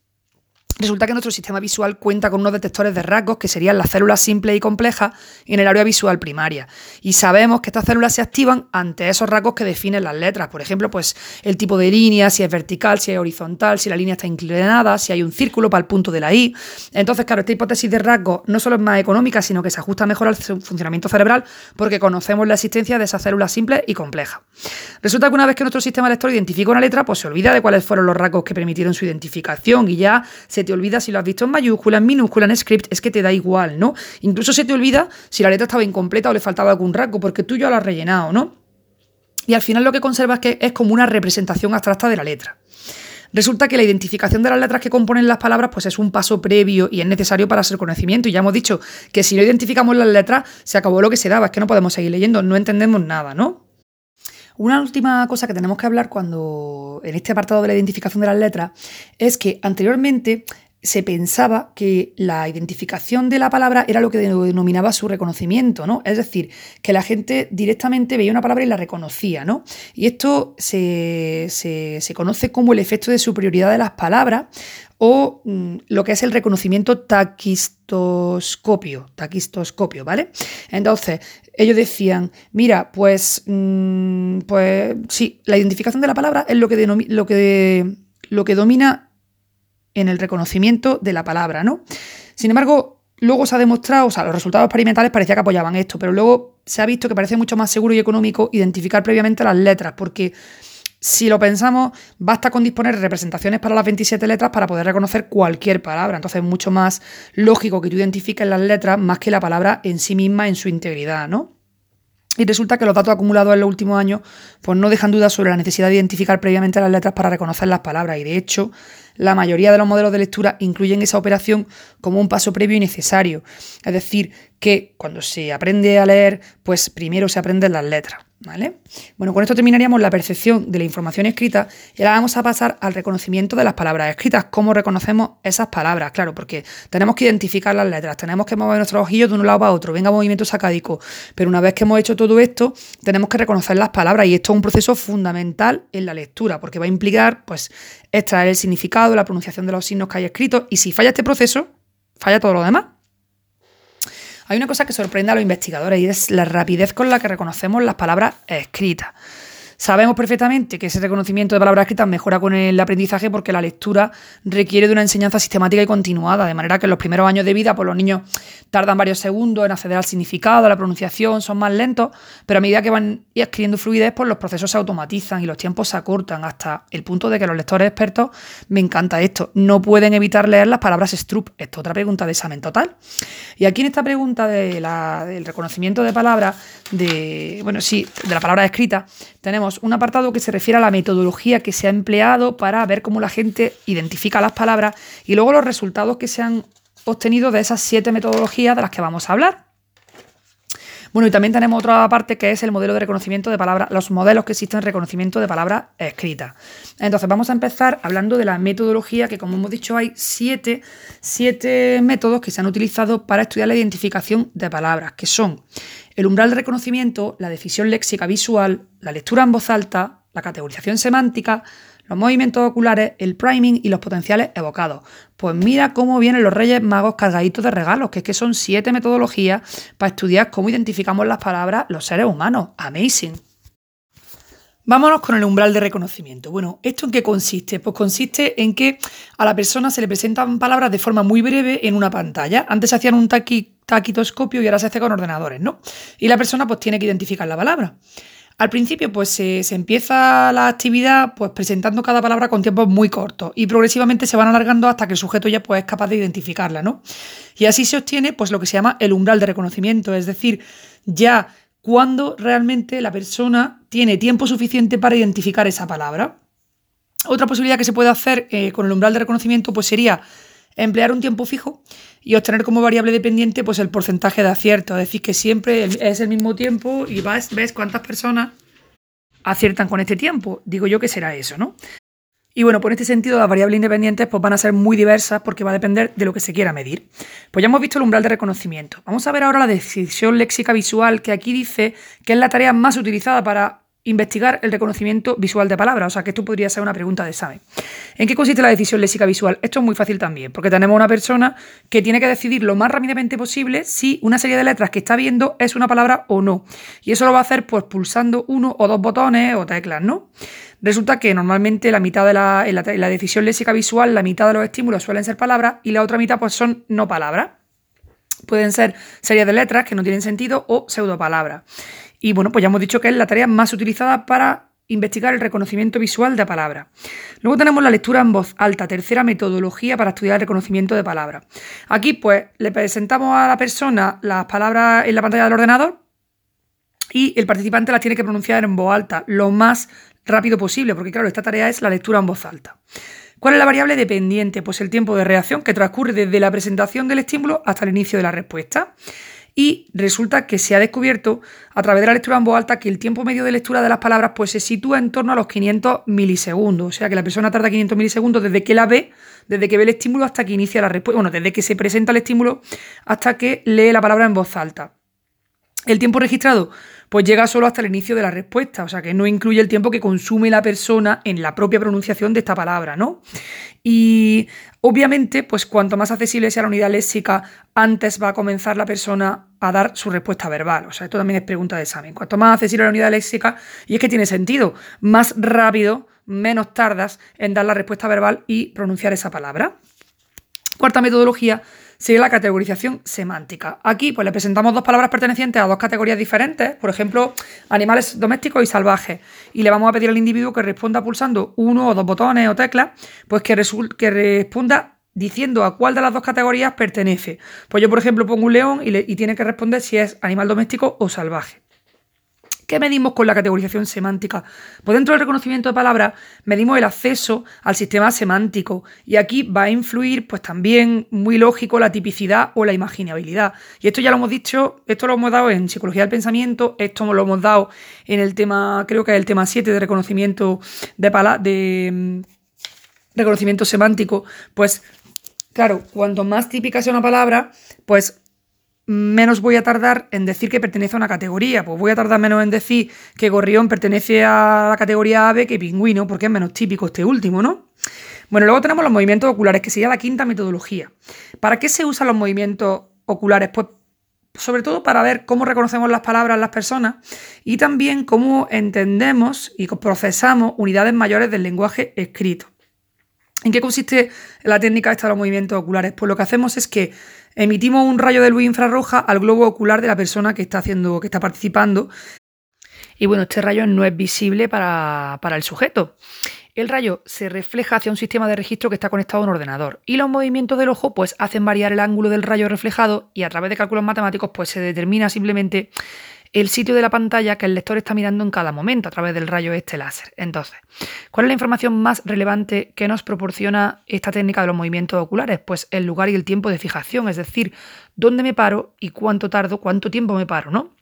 Resulta que nuestro sistema visual cuenta con unos detectores de rasgos que serían las células simples y complejas en el área visual primaria. Y sabemos que estas células se activan ante esos rasgos que definen las letras. Por ejemplo, pues el tipo de línea, si es vertical, si es horizontal, si la línea está inclinada, si hay un círculo para el punto de la I. Entonces, claro, esta hipótesis de rasgos no solo es más económica, sino que se ajusta mejor al funcionamiento cerebral porque conocemos la existencia de esas células simples y complejas. Resulta que una vez que nuestro sistema lector identifica una letra, pues se olvida de cuáles fueron los rasgos que permitieron su identificación y ya se te olvida si lo has visto en mayúscula, en minúscula, en script, es que te da igual, ¿no? Incluso se te olvida si la letra estaba incompleta o le faltaba algún rasgo, porque tú ya lo has rellenado, ¿no? Y al final lo que conservas es que es como una representación abstracta de la letra. Resulta que la identificación de las letras que componen las palabras pues es un paso previo y es necesario para su conocimiento. Y ya hemos dicho que si no identificamos las letras, se acabó lo que se daba, es que no podemos seguir leyendo, no entendemos nada, ¿no? Una última cosa que tenemos que hablar cuando en este apartado de la identificación de las letras es que anteriormente se pensaba que la identificación de la palabra era lo que denominaba su reconocimiento, ¿no? Es decir, que la gente directamente veía una palabra y la reconocía, ¿no? Y esto se, conoce como el efecto de superioridad de las palabras o mm, lo que es el reconocimiento taquistoscopio, taquistoscopio, ¿vale? Entonces, ellos decían, mira, pues, mm, pues sí, la identificación de la palabra es lo que, lo que, lo que domina en el reconocimiento de la palabra, ¿no? Sin embargo, luego se ha demostrado, o sea, los resultados experimentales parecía que apoyaban esto, pero luego se ha visto que parece mucho más seguro y económico identificar previamente las letras, porque si lo pensamos, basta con disponer de representaciones para las 27 letras para poder reconocer cualquier palabra. Entonces es mucho más lógico que tú identifiques las letras más que la palabra en sí misma en su integridad, ¿no? Y resulta que los datos acumulados en los últimos años pues no dejan dudas sobre la necesidad de identificar previamente las letras para reconocer las palabras. Y de hecho, la mayoría de los modelos de lectura incluyen esa operación como un paso previo y necesario. Es decir, que cuando se aprende a leer, pues primero se aprenden las letras. ¿Vale? Bueno, con esto terminaríamos la percepción de la información escrita y ahora vamos a pasar al reconocimiento de las palabras escritas. ¿Cómo reconocemos esas palabras? Claro, porque tenemos que identificar las letras, tenemos que mover nuestros ojillos de un lado para otro, venga movimiento sacádico. Pero una vez que hemos hecho todo esto, tenemos que reconocer las palabras y esto es un proceso fundamental en la lectura, porque va a implicar pues, extraer el significado, la pronunciación de los signos que hay escritos y si falla este proceso, falla todo lo demás. Hay una cosa que sorprende a los investigadores y es la rapidez con la que reconocemos las palabras escritas. Sabemos perfectamente que ese reconocimiento de palabras escritas mejora con el aprendizaje porque la lectura requiere de una enseñanza sistemática y continuada, de manera que en los primeros años de vida pues los niños tardan varios segundos en acceder al significado, a la pronunciación, son más lentos, pero a medida que van adquiriendo fluidez, pues los procesos se automatizan y los tiempos se acortan hasta el punto de que los lectores expertos, me encanta esto, no pueden evitar leer las palabras strup. Esto es otra pregunta de examen total. Y aquí en esta pregunta de del reconocimiento de palabras, de, bueno, sí, de la palabra escrita, tenemos un apartado que se refiere a la metodología que se ha empleado para ver cómo la gente identifica las palabras y luego los resultados que se han obtenido de esas siete metodologías de las que vamos a hablar. Bueno, y también tenemos otra parte que es el modelo de reconocimiento de palabras, los modelos que existen en reconocimiento de palabras escritas. Entonces, vamos a empezar hablando de la metodología, que como hemos dicho, hay siete, siete métodos que se han utilizado para estudiar la identificación de palabras, que son el umbral de reconocimiento, la decisión léxica visual, la lectura en voz alta, la categorización semántica, los movimientos oculares, el priming y los potenciales evocados. Pues mira cómo vienen los Reyes Magos cargaditos de regalos, que es que son siete metodologías para estudiar cómo identificamos las palabras los seres humanos. Amazing. Vámonos con el umbral de reconocimiento. Bueno, ¿esto en qué consiste? Pues consiste en que a la persona se le presentan palabras de forma muy breve en una pantalla. Antes se hacían un taquitoscopio y ahora se hace con ordenadores, ¿no? Y la persona pues tiene que identificar la palabra. Al principio, pues se, empieza la actividad pues, presentando cada palabra con tiempos muy cortos y progresivamente se van alargando hasta que el sujeto ya pues, es capaz de identificarla, ¿no? Y así se obtiene pues, lo que se llama el umbral de reconocimiento, es decir, ya cuando realmente la persona tiene tiempo suficiente para identificar esa palabra. Otra posibilidad que se puede hacer eh, con el umbral de reconocimiento pues, sería emplear un tiempo fijo y obtener como variable dependiente pues el porcentaje de acierto, es decir, que siempre es el mismo tiempo y vas, ves cuántas personas aciertan con este tiempo. Digo yo que será eso, ¿no? Y bueno, por este sentido las variables independientes pues, van a ser muy diversas porque va a depender de lo que se quiera medir. Pues ya hemos visto el umbral de reconocimiento. Vamos a ver ahora la decisión léxica visual que aquí dice que es la tarea más utilizada para investigar el reconocimiento visual de palabras. O sea, que esto podría ser una pregunta de examen. ¿En qué consiste la decisión léxica visual? Esto es muy fácil también, porque tenemos una persona que tiene que decidir lo más rápidamente posible si una serie de letras que está viendo es una palabra o no. Y eso lo va a hacer pues pulsando uno o dos botones o teclas, ¿no? Resulta que normalmente la mitad de la, la, la decisión léxica visual, la mitad de los estímulos suelen ser palabras y la otra mitad pues son no palabras. Pueden ser series de letras que no tienen sentido o pseudopalabras. Y bueno, pues ya hemos dicho que es la tarea más utilizada para investigar el reconocimiento visual de palabras. Luego tenemos la lectura en voz alta, tercera metodología para estudiar el reconocimiento de palabras. Aquí pues le presentamos a la persona las palabras en la pantalla del ordenador y el participante las tiene que pronunciar en voz alta lo más rápido posible, porque claro, esta tarea es la lectura en voz alta. ¿Cuál es la variable dependiente? Pues el tiempo de reacción que transcurre desde la presentación del estímulo hasta el inicio de la respuesta. Y resulta que se ha descubierto a través de la lectura en voz alta que el tiempo medio de lectura de las palabras pues, se sitúa en torno a los 500 milisegundos. O sea que la persona tarda 500 milisegundos desde que la ve, desde que ve el estímulo hasta que inicia la respuesta. Bueno, desde que se presenta el estímulo hasta que lee la palabra en voz alta. El tiempo registrado pues llega solo hasta el inicio de la respuesta, o sea que no incluye el tiempo que consume la persona en la propia pronunciación de esta palabra, ¿no? Y obviamente, pues cuanto más accesible sea la unidad léxica, antes va a comenzar la persona a dar su respuesta verbal. O sea, esto también es pregunta de examen. Cuanto más accesible la unidad léxica, y es que tiene sentido, más rápido, menos tardas en dar la respuesta verbal y pronunciar esa palabra. Cuarta metodología sería la categorización semántica. Aquí pues le presentamos dos palabras pertenecientes a dos categorías diferentes, por ejemplo, animales domésticos y salvajes, y le vamos a pedir al individuo que responda pulsando uno o dos botones o teclas, pues que, que responda diciendo a cuál de las dos categorías pertenece. Pues yo, por ejemplo, pongo un león y, y tiene que responder si es animal doméstico o salvaje. ¿Qué medimos con la categorización semántica? Pues dentro del reconocimiento de palabras medimos el acceso al sistema semántico y aquí va a influir pues también muy lógico la tipicidad o la imaginabilidad. Y esto ya lo hemos dicho, esto lo hemos dado en psicología del pensamiento, esto lo hemos dado en el tema, creo que es el tema 7 de reconocimiento de, de mm, reconocimiento semántico, pues claro, cuanto más típica sea una palabra, pues menos voy a tardar en decir que pertenece a una categoría. Pues voy a tardar menos en decir que gorrión pertenece a la categoría ave que pingüino, porque es menos típico este último, ¿no? Bueno, luego tenemos los movimientos oculares, que sería la quinta metodología. ¿Para qué se usan los movimientos oculares? Pues sobre todo para ver cómo reconocemos las palabras las personas y también cómo entendemos y procesamos unidades mayores del lenguaje escrito. ¿En qué consiste la técnica esta de los movimientos oculares? Pues lo que hacemos es que emitimos un rayo de luz infrarroja al globo ocular de la persona que está haciendo, que está participando. Y bueno, este rayo no es visible para, para el sujeto. El rayo se refleja hacia un sistema de registro que está conectado a un ordenador y los movimientos del ojo pues hacen variar el ángulo del rayo reflejado y a través de cálculos matemáticos pues se determina simplemente el sitio de la pantalla que el lector está mirando en cada momento a través del rayo este láser. Entonces, ¿cuál es la información más relevante que nos proporciona esta técnica de los movimientos oculares? Pues el lugar y el tiempo de fijación, es decir, dónde me paro y cuánto tardo, cuánto tiempo me paro, ¿no?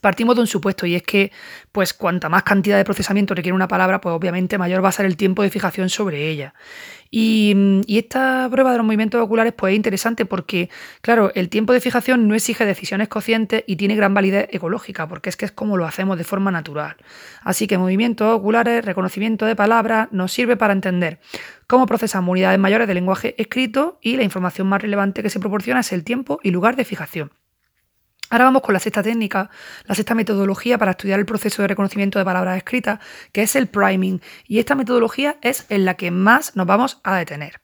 Partimos de un supuesto y es que, pues, cuanta más cantidad de procesamiento requiere una palabra, pues obviamente mayor va a ser el tiempo de fijación sobre ella. Y, esta prueba de los movimientos oculares, pues es interesante porque, claro, el tiempo de fijación no exige decisiones conscientes y tiene gran validez ecológica, porque es que es como lo hacemos de forma natural. Así que movimientos oculares, reconocimiento de palabras, nos sirve para entender cómo procesamos unidades mayores de lenguaje escrito y la información más relevante que se proporciona es el tiempo y lugar de fijación. Ahora vamos con la sexta técnica, la sexta metodología para estudiar el proceso de reconocimiento de palabras escritas, que es el priming. Y esta metodología es en la que más nos vamos a detener.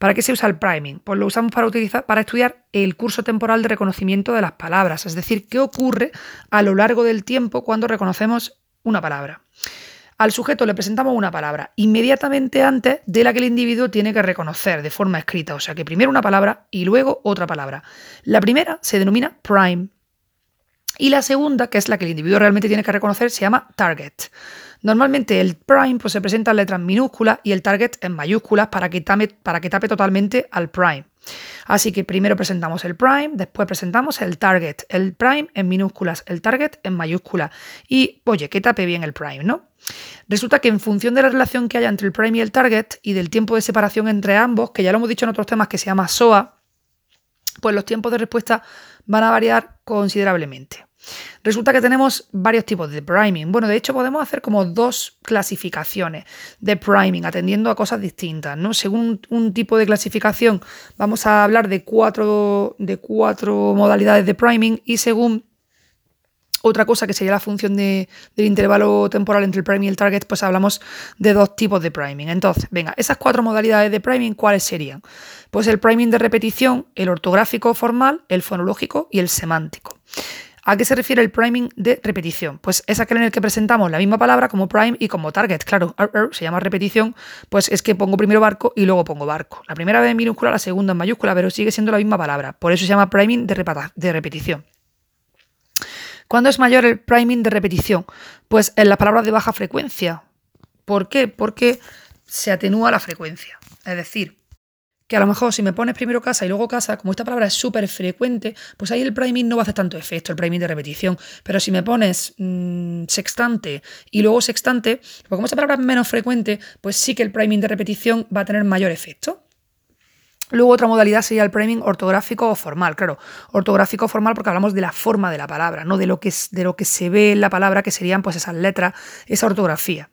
¿Para qué se usa el priming? Pues lo usamos para, utilizar, para estudiar el curso temporal de reconocimiento de las palabras, es decir, qué ocurre a lo largo del tiempo cuando reconocemos una palabra. Al sujeto le presentamos una palabra inmediatamente antes de la que el individuo tiene que reconocer de forma escrita, o sea que primero una palabra y luego otra palabra. La primera se denomina prime y la segunda, que es la que el individuo realmente tiene que reconocer, se llama target. Normalmente el prime pues, se presenta en letras minúsculas y el target en mayúsculas para que, tape, para que tape totalmente al prime. Así que primero presentamos el prime, después presentamos el target. El prime en minúsculas, el target en mayúsculas. Y oye, que tape bien el prime, ¿no? Resulta que en función de la relación que haya entre el prime y el target y del tiempo de separación entre ambos, que ya lo hemos dicho en otros temas que se llama SOA, pues los tiempos de respuesta van a variar considerablemente. Resulta que tenemos varios tipos de priming. Bueno, de hecho podemos hacer como dos clasificaciones de priming, atendiendo a cosas distintas, ¿no? Según un tipo de clasificación vamos a hablar de cuatro, de cuatro modalidades de priming y según otra cosa que sería la función del intervalo temporal entre el priming y el target, pues hablamos de dos tipos de priming. Entonces, venga, esas cuatro modalidades de priming, ¿cuáles serían? Pues el priming de repetición, el ortográfico formal, el fonológico y el semántico. ¿A qué se refiere el priming de repetición? Pues es aquel en el que presentamos la misma palabra como prime y como target. Claro, se llama repetición, pues es que pongo primero barco y luego pongo barco. La primera vez en minúscula, la segunda en mayúscula, pero sigue siendo la misma palabra. Por eso se llama priming de repetición. ¿Cuándo es mayor el priming de repetición? Pues en las palabras de baja frecuencia. ¿Por qué? Porque se atenúa la frecuencia. Es decir, que a lo mejor si me pones primero casa y luego casa, como esta palabra es súper frecuente, pues ahí el priming no va a hacer tanto efecto, el priming de repetición. Pero si me pones mm, sextante y luego sextante, pues como esta palabra es menos frecuente, pues sí que el priming de repetición va a tener mayor efecto. Luego otra modalidad sería el priming ortográfico o formal, claro, ortográfico o formal porque hablamos de la forma de la palabra, no de lo que, de lo que se ve en la palabra, que serían pues esas letras, esa ortografía.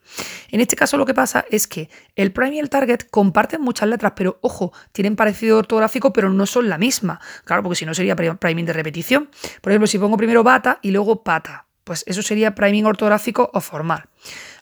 En este caso lo que pasa es que el prime y el target comparten muchas letras, pero ojo, tienen parecido ortográfico, pero no son la misma. Claro, porque si no sería priming de repetición. Por ejemplo, si pongo primero bata y luego pata, pues eso sería priming ortográfico o formal.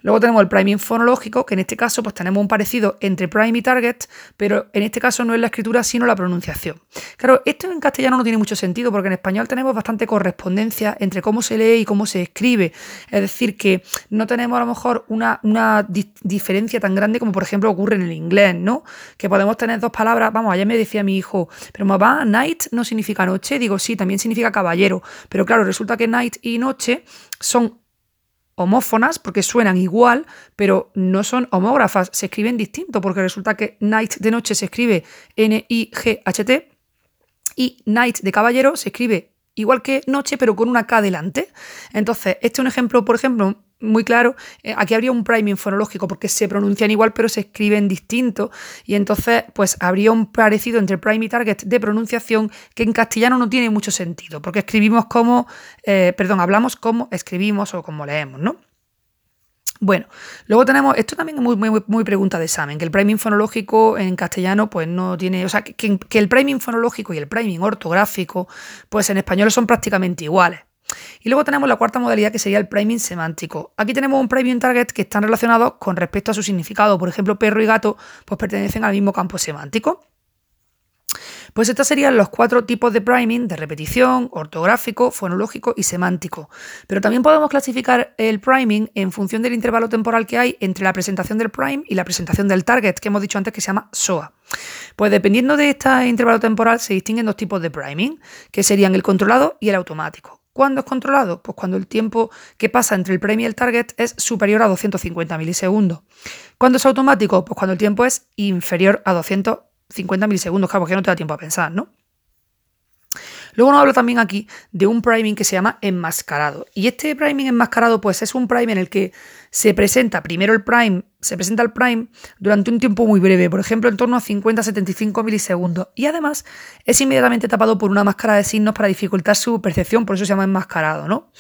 Luego tenemos el priming fonológico, que en este caso pues tenemos un parecido entre prime y target, pero en este caso no es la escritura sino la pronunciación. Claro, esto en castellano no tiene mucho sentido porque en español tenemos bastante correspondencia entre cómo se lee y cómo se escribe. Es decir, que no tenemos a lo mejor una, una diferencia tan grande como por ejemplo ocurre en el inglés, ¿no? Que podemos tener dos palabras, vamos, ayer me decía mi hijo, pero mamá, night no significa noche, digo, sí, también significa caballero, pero claro, resulta que night y noche son homófonas porque suenan igual, pero no son homógrafas, se escriben distinto porque resulta que night de noche se escribe N-I-G-H-T y night de caballero se escribe igual que noche pero con una K delante. Entonces, este es un ejemplo, por ejemplo, muy claro, eh, aquí habría un priming fonológico porque se pronuncian igual pero se escriben distinto y entonces pues habría un parecido entre prime y target de pronunciación que en castellano no tiene mucho sentido porque escribimos como, eh, perdón, hablamos como escribimos o como leemos, ¿no? Bueno, luego tenemos, esto también es muy, muy, pregunta de examen, que el priming fonológico en castellano pues no tiene, o sea, que, que el priming fonológico y el priming ortográfico pues en español son prácticamente iguales. Y luego tenemos la cuarta modalidad que sería el priming semántico. Aquí tenemos un priming target que están relacionados con respecto a su significado. Por ejemplo, perro y gato pues pertenecen al mismo campo semántico. Pues estos serían los cuatro tipos de priming de repetición, ortográfico, fonológico y semántico. Pero también podemos clasificar el priming en función del intervalo temporal que hay entre la presentación del prime y la presentación del target, que hemos dicho antes que se llama SOA. Pues dependiendo de este intervalo temporal se distinguen dos tipos de priming, que serían el controlado y el automático. ¿Cuándo es controlado? Pues cuando el tiempo que pasa entre el premio y el target es superior a 250 milisegundos. ¿Cuándo es automático? Pues cuando el tiempo es inferior a 250 milisegundos, claro, porque no te da tiempo a pensar, ¿no? Luego nos habla también aquí de un priming que se llama enmascarado. Y este priming enmascarado, pues es un prime en el que se presenta primero el prime, se presenta el prime durante un tiempo muy breve, por ejemplo, en torno a 50-75 milisegundos. Y además es inmediatamente tapado por una máscara de signos para dificultar su percepción, por eso se llama enmascarado, ¿no?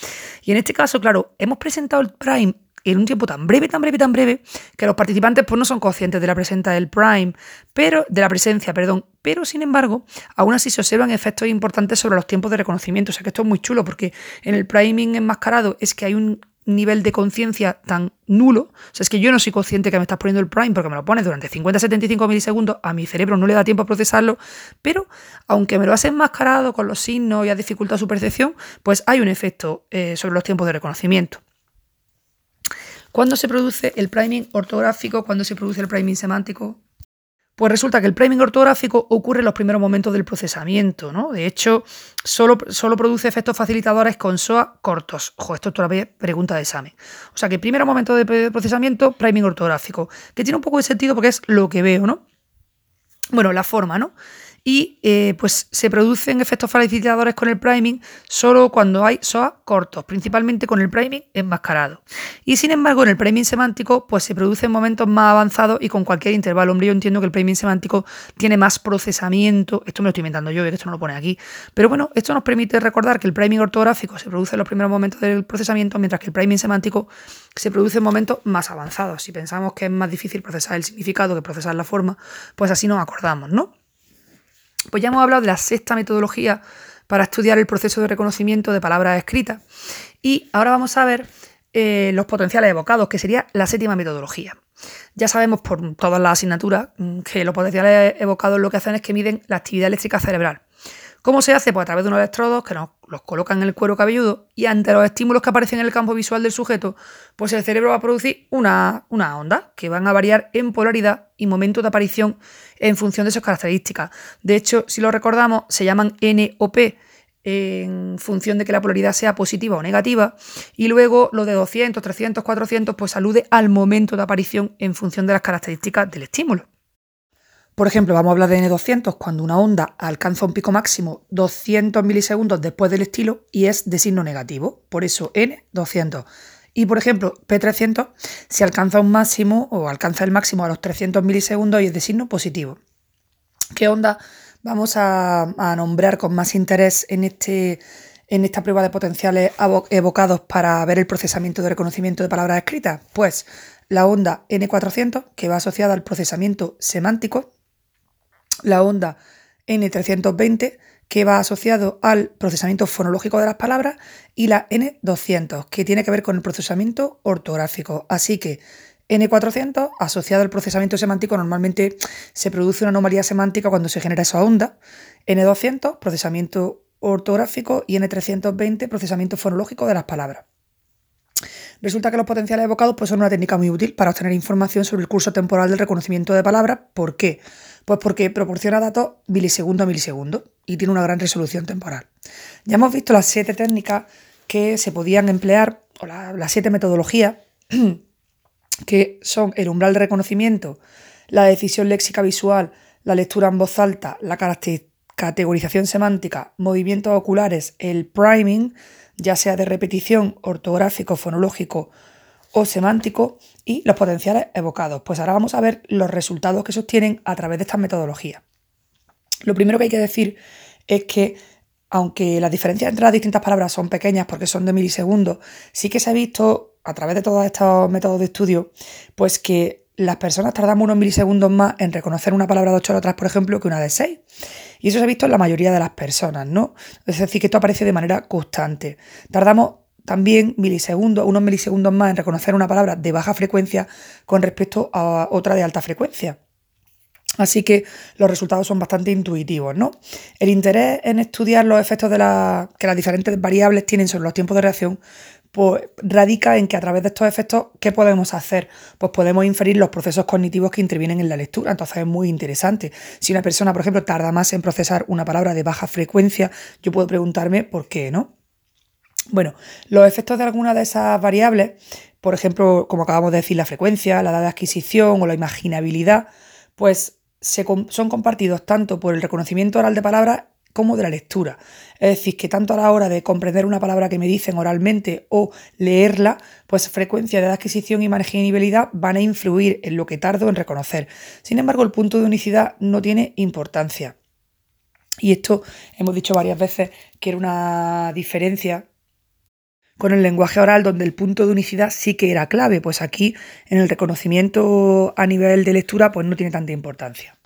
Y en este caso, claro, hemos presentado el prime en un tiempo tan breve, tan breve, tan breve, que los participantes pues, no son conscientes de la presencia del prime, pero de la presencia, perdón, pero sin embargo, aún así se observan efectos importantes sobre los tiempos de reconocimiento. O sea que esto es muy chulo porque en el priming enmascarado es que hay un nivel de conciencia tan nulo, o sea, es que yo no soy consciente que me estás poniendo el prime porque me lo pones durante 50-75 milisegundos, a mi cerebro no le da tiempo a procesarlo, pero aunque me lo has enmascarado con los signos y ha dificultado su percepción, pues hay un efecto eh, sobre los tiempos de reconocimiento. ¿Cuándo se produce el priming ortográfico? ¿Cuándo se produce el priming semántico? Pues resulta que el priming ortográfico ocurre en los primeros momentos del procesamiento, ¿no? De hecho, solo, solo produce efectos facilitadores con SOA cortos. Ojo, esto es todavía pregunta de examen. O sea que primer momento de procesamiento, priming ortográfico, que tiene un poco de sentido porque es lo que veo, ¿no? Bueno, la forma, ¿no? Y eh, pues se producen efectos facilitadores con el priming solo cuando hay SOA cortos, principalmente con el priming enmascarado. Y sin embargo, en el priming semántico pues se produce en momentos más avanzados y con cualquier intervalo. Hombre, yo entiendo que el priming semántico tiene más procesamiento, esto me lo estoy inventando yo, que esto no lo pone aquí, pero bueno, esto nos permite recordar que el priming ortográfico se produce en los primeros momentos del procesamiento, mientras que el priming semántico se produce en momentos más avanzados. Si pensamos que es más difícil procesar el significado que procesar la forma, pues así nos acordamos, ¿no? Pues ya hemos hablado de la sexta metodología para estudiar el proceso de reconocimiento de palabras escritas y ahora vamos a ver eh, los potenciales evocados, que sería la séptima metodología. Ya sabemos por todas las asignaturas mm, que los potenciales evocados lo que hacen es que miden la actividad eléctrica cerebral. ¿Cómo se hace? Pues a través de unos electrodos que nos los colocan en el cuero cabelludo y ante los estímulos que aparecen en el campo visual del sujeto, pues el cerebro va a producir una, una onda que van a variar en polaridad y momento de aparición en función de sus características. De hecho, si lo recordamos, se llaman N o P en función de que la polaridad sea positiva o negativa, y luego lo de 200, 300, 400, pues alude al momento de aparición en función de las características del estímulo. Por ejemplo, vamos a hablar de N200 cuando una onda alcanza un pico máximo 200 milisegundos después del estilo y es de signo negativo. Por eso N200. Y por ejemplo, P300 si alcanza un máximo o alcanza el máximo a los 300 milisegundos y es de signo positivo. ¿Qué onda vamos a, nombrar con más interés en, este, en esta prueba de potenciales evocados para ver el procesamiento de reconocimiento de palabras escritas? Pues la onda N400, que va asociada al procesamiento semántico, la onda N320, que va asociado al procesamiento fonológico de las palabras, y la N200, que tiene que ver con el procesamiento ortográfico. Así que N400, asociado al procesamiento semántico, normalmente se produce una anomalía semántica cuando se genera esa onda. N200, procesamiento ortográfico, y N320, procesamiento fonológico de las palabras. Resulta que los potenciales evocados pues, son una técnica muy útil para obtener información sobre el curso temporal del reconocimiento de palabras. ¿Por qué? Pues porque proporciona datos milisegundo a milisegundo y tiene una gran resolución temporal. Ya hemos visto las siete técnicas que se podían emplear, o las siete metodologías, que son el umbral de reconocimiento, la decisión léxica visual, la lectura en voz alta, la categorización semántica, movimientos oculares, el priming, ya sea de repetición, ortográfico, fonológico o semántico, y los potenciales evocados. Pues ahora vamos a ver los resultados que se obtienen a través de estas metodologías. Lo primero que hay que decir es que, aunque las diferencias entre las distintas palabras son pequeñas porque son de milisegundos, sí que se ha visto a través de todos estos métodos de estudio, pues que las personas tardamos unos milisegundos más en reconocer una palabra de 8 letras, por ejemplo, que una de 6. Y eso se ha visto en la mayoría de las personas, ¿no? Es decir, que esto aparece de manera constante. Tardamos también milisegundos, unos milisegundos más en reconocer una palabra de baja frecuencia con respecto a otra de alta frecuencia. Así que los resultados son bastante intuitivos, ¿no? El interés en estudiar los efectos de la, que las diferentes variables tienen sobre los tiempos de reacción pues radica en que a través de estos efectos, ¿qué podemos hacer? Pues podemos inferir los procesos cognitivos que intervienen en la lectura. Entonces es muy interesante. Si una persona, por ejemplo, tarda más en procesar una palabra de baja frecuencia, yo puedo preguntarme por qué, ¿no? Bueno, los efectos de alguna de esas variables, por ejemplo, como acabamos de decir, la frecuencia, la edad de adquisición o la imaginabilidad, pues son compartidos tanto por el reconocimiento oral de palabras como de la lectura. Es decir, que tanto a la hora de comprender una palabra que me dicen oralmente o leerla, pues frecuencia de adquisición y marginalidad van a influir en lo que tardo en reconocer. Sin embargo, el punto de unicidad no tiene importancia. Y esto hemos dicho varias veces que era una diferencia con el lenguaje oral donde el punto de unicidad sí que era clave, pues aquí en el reconocimiento a nivel de lectura pues no tiene tanta importancia.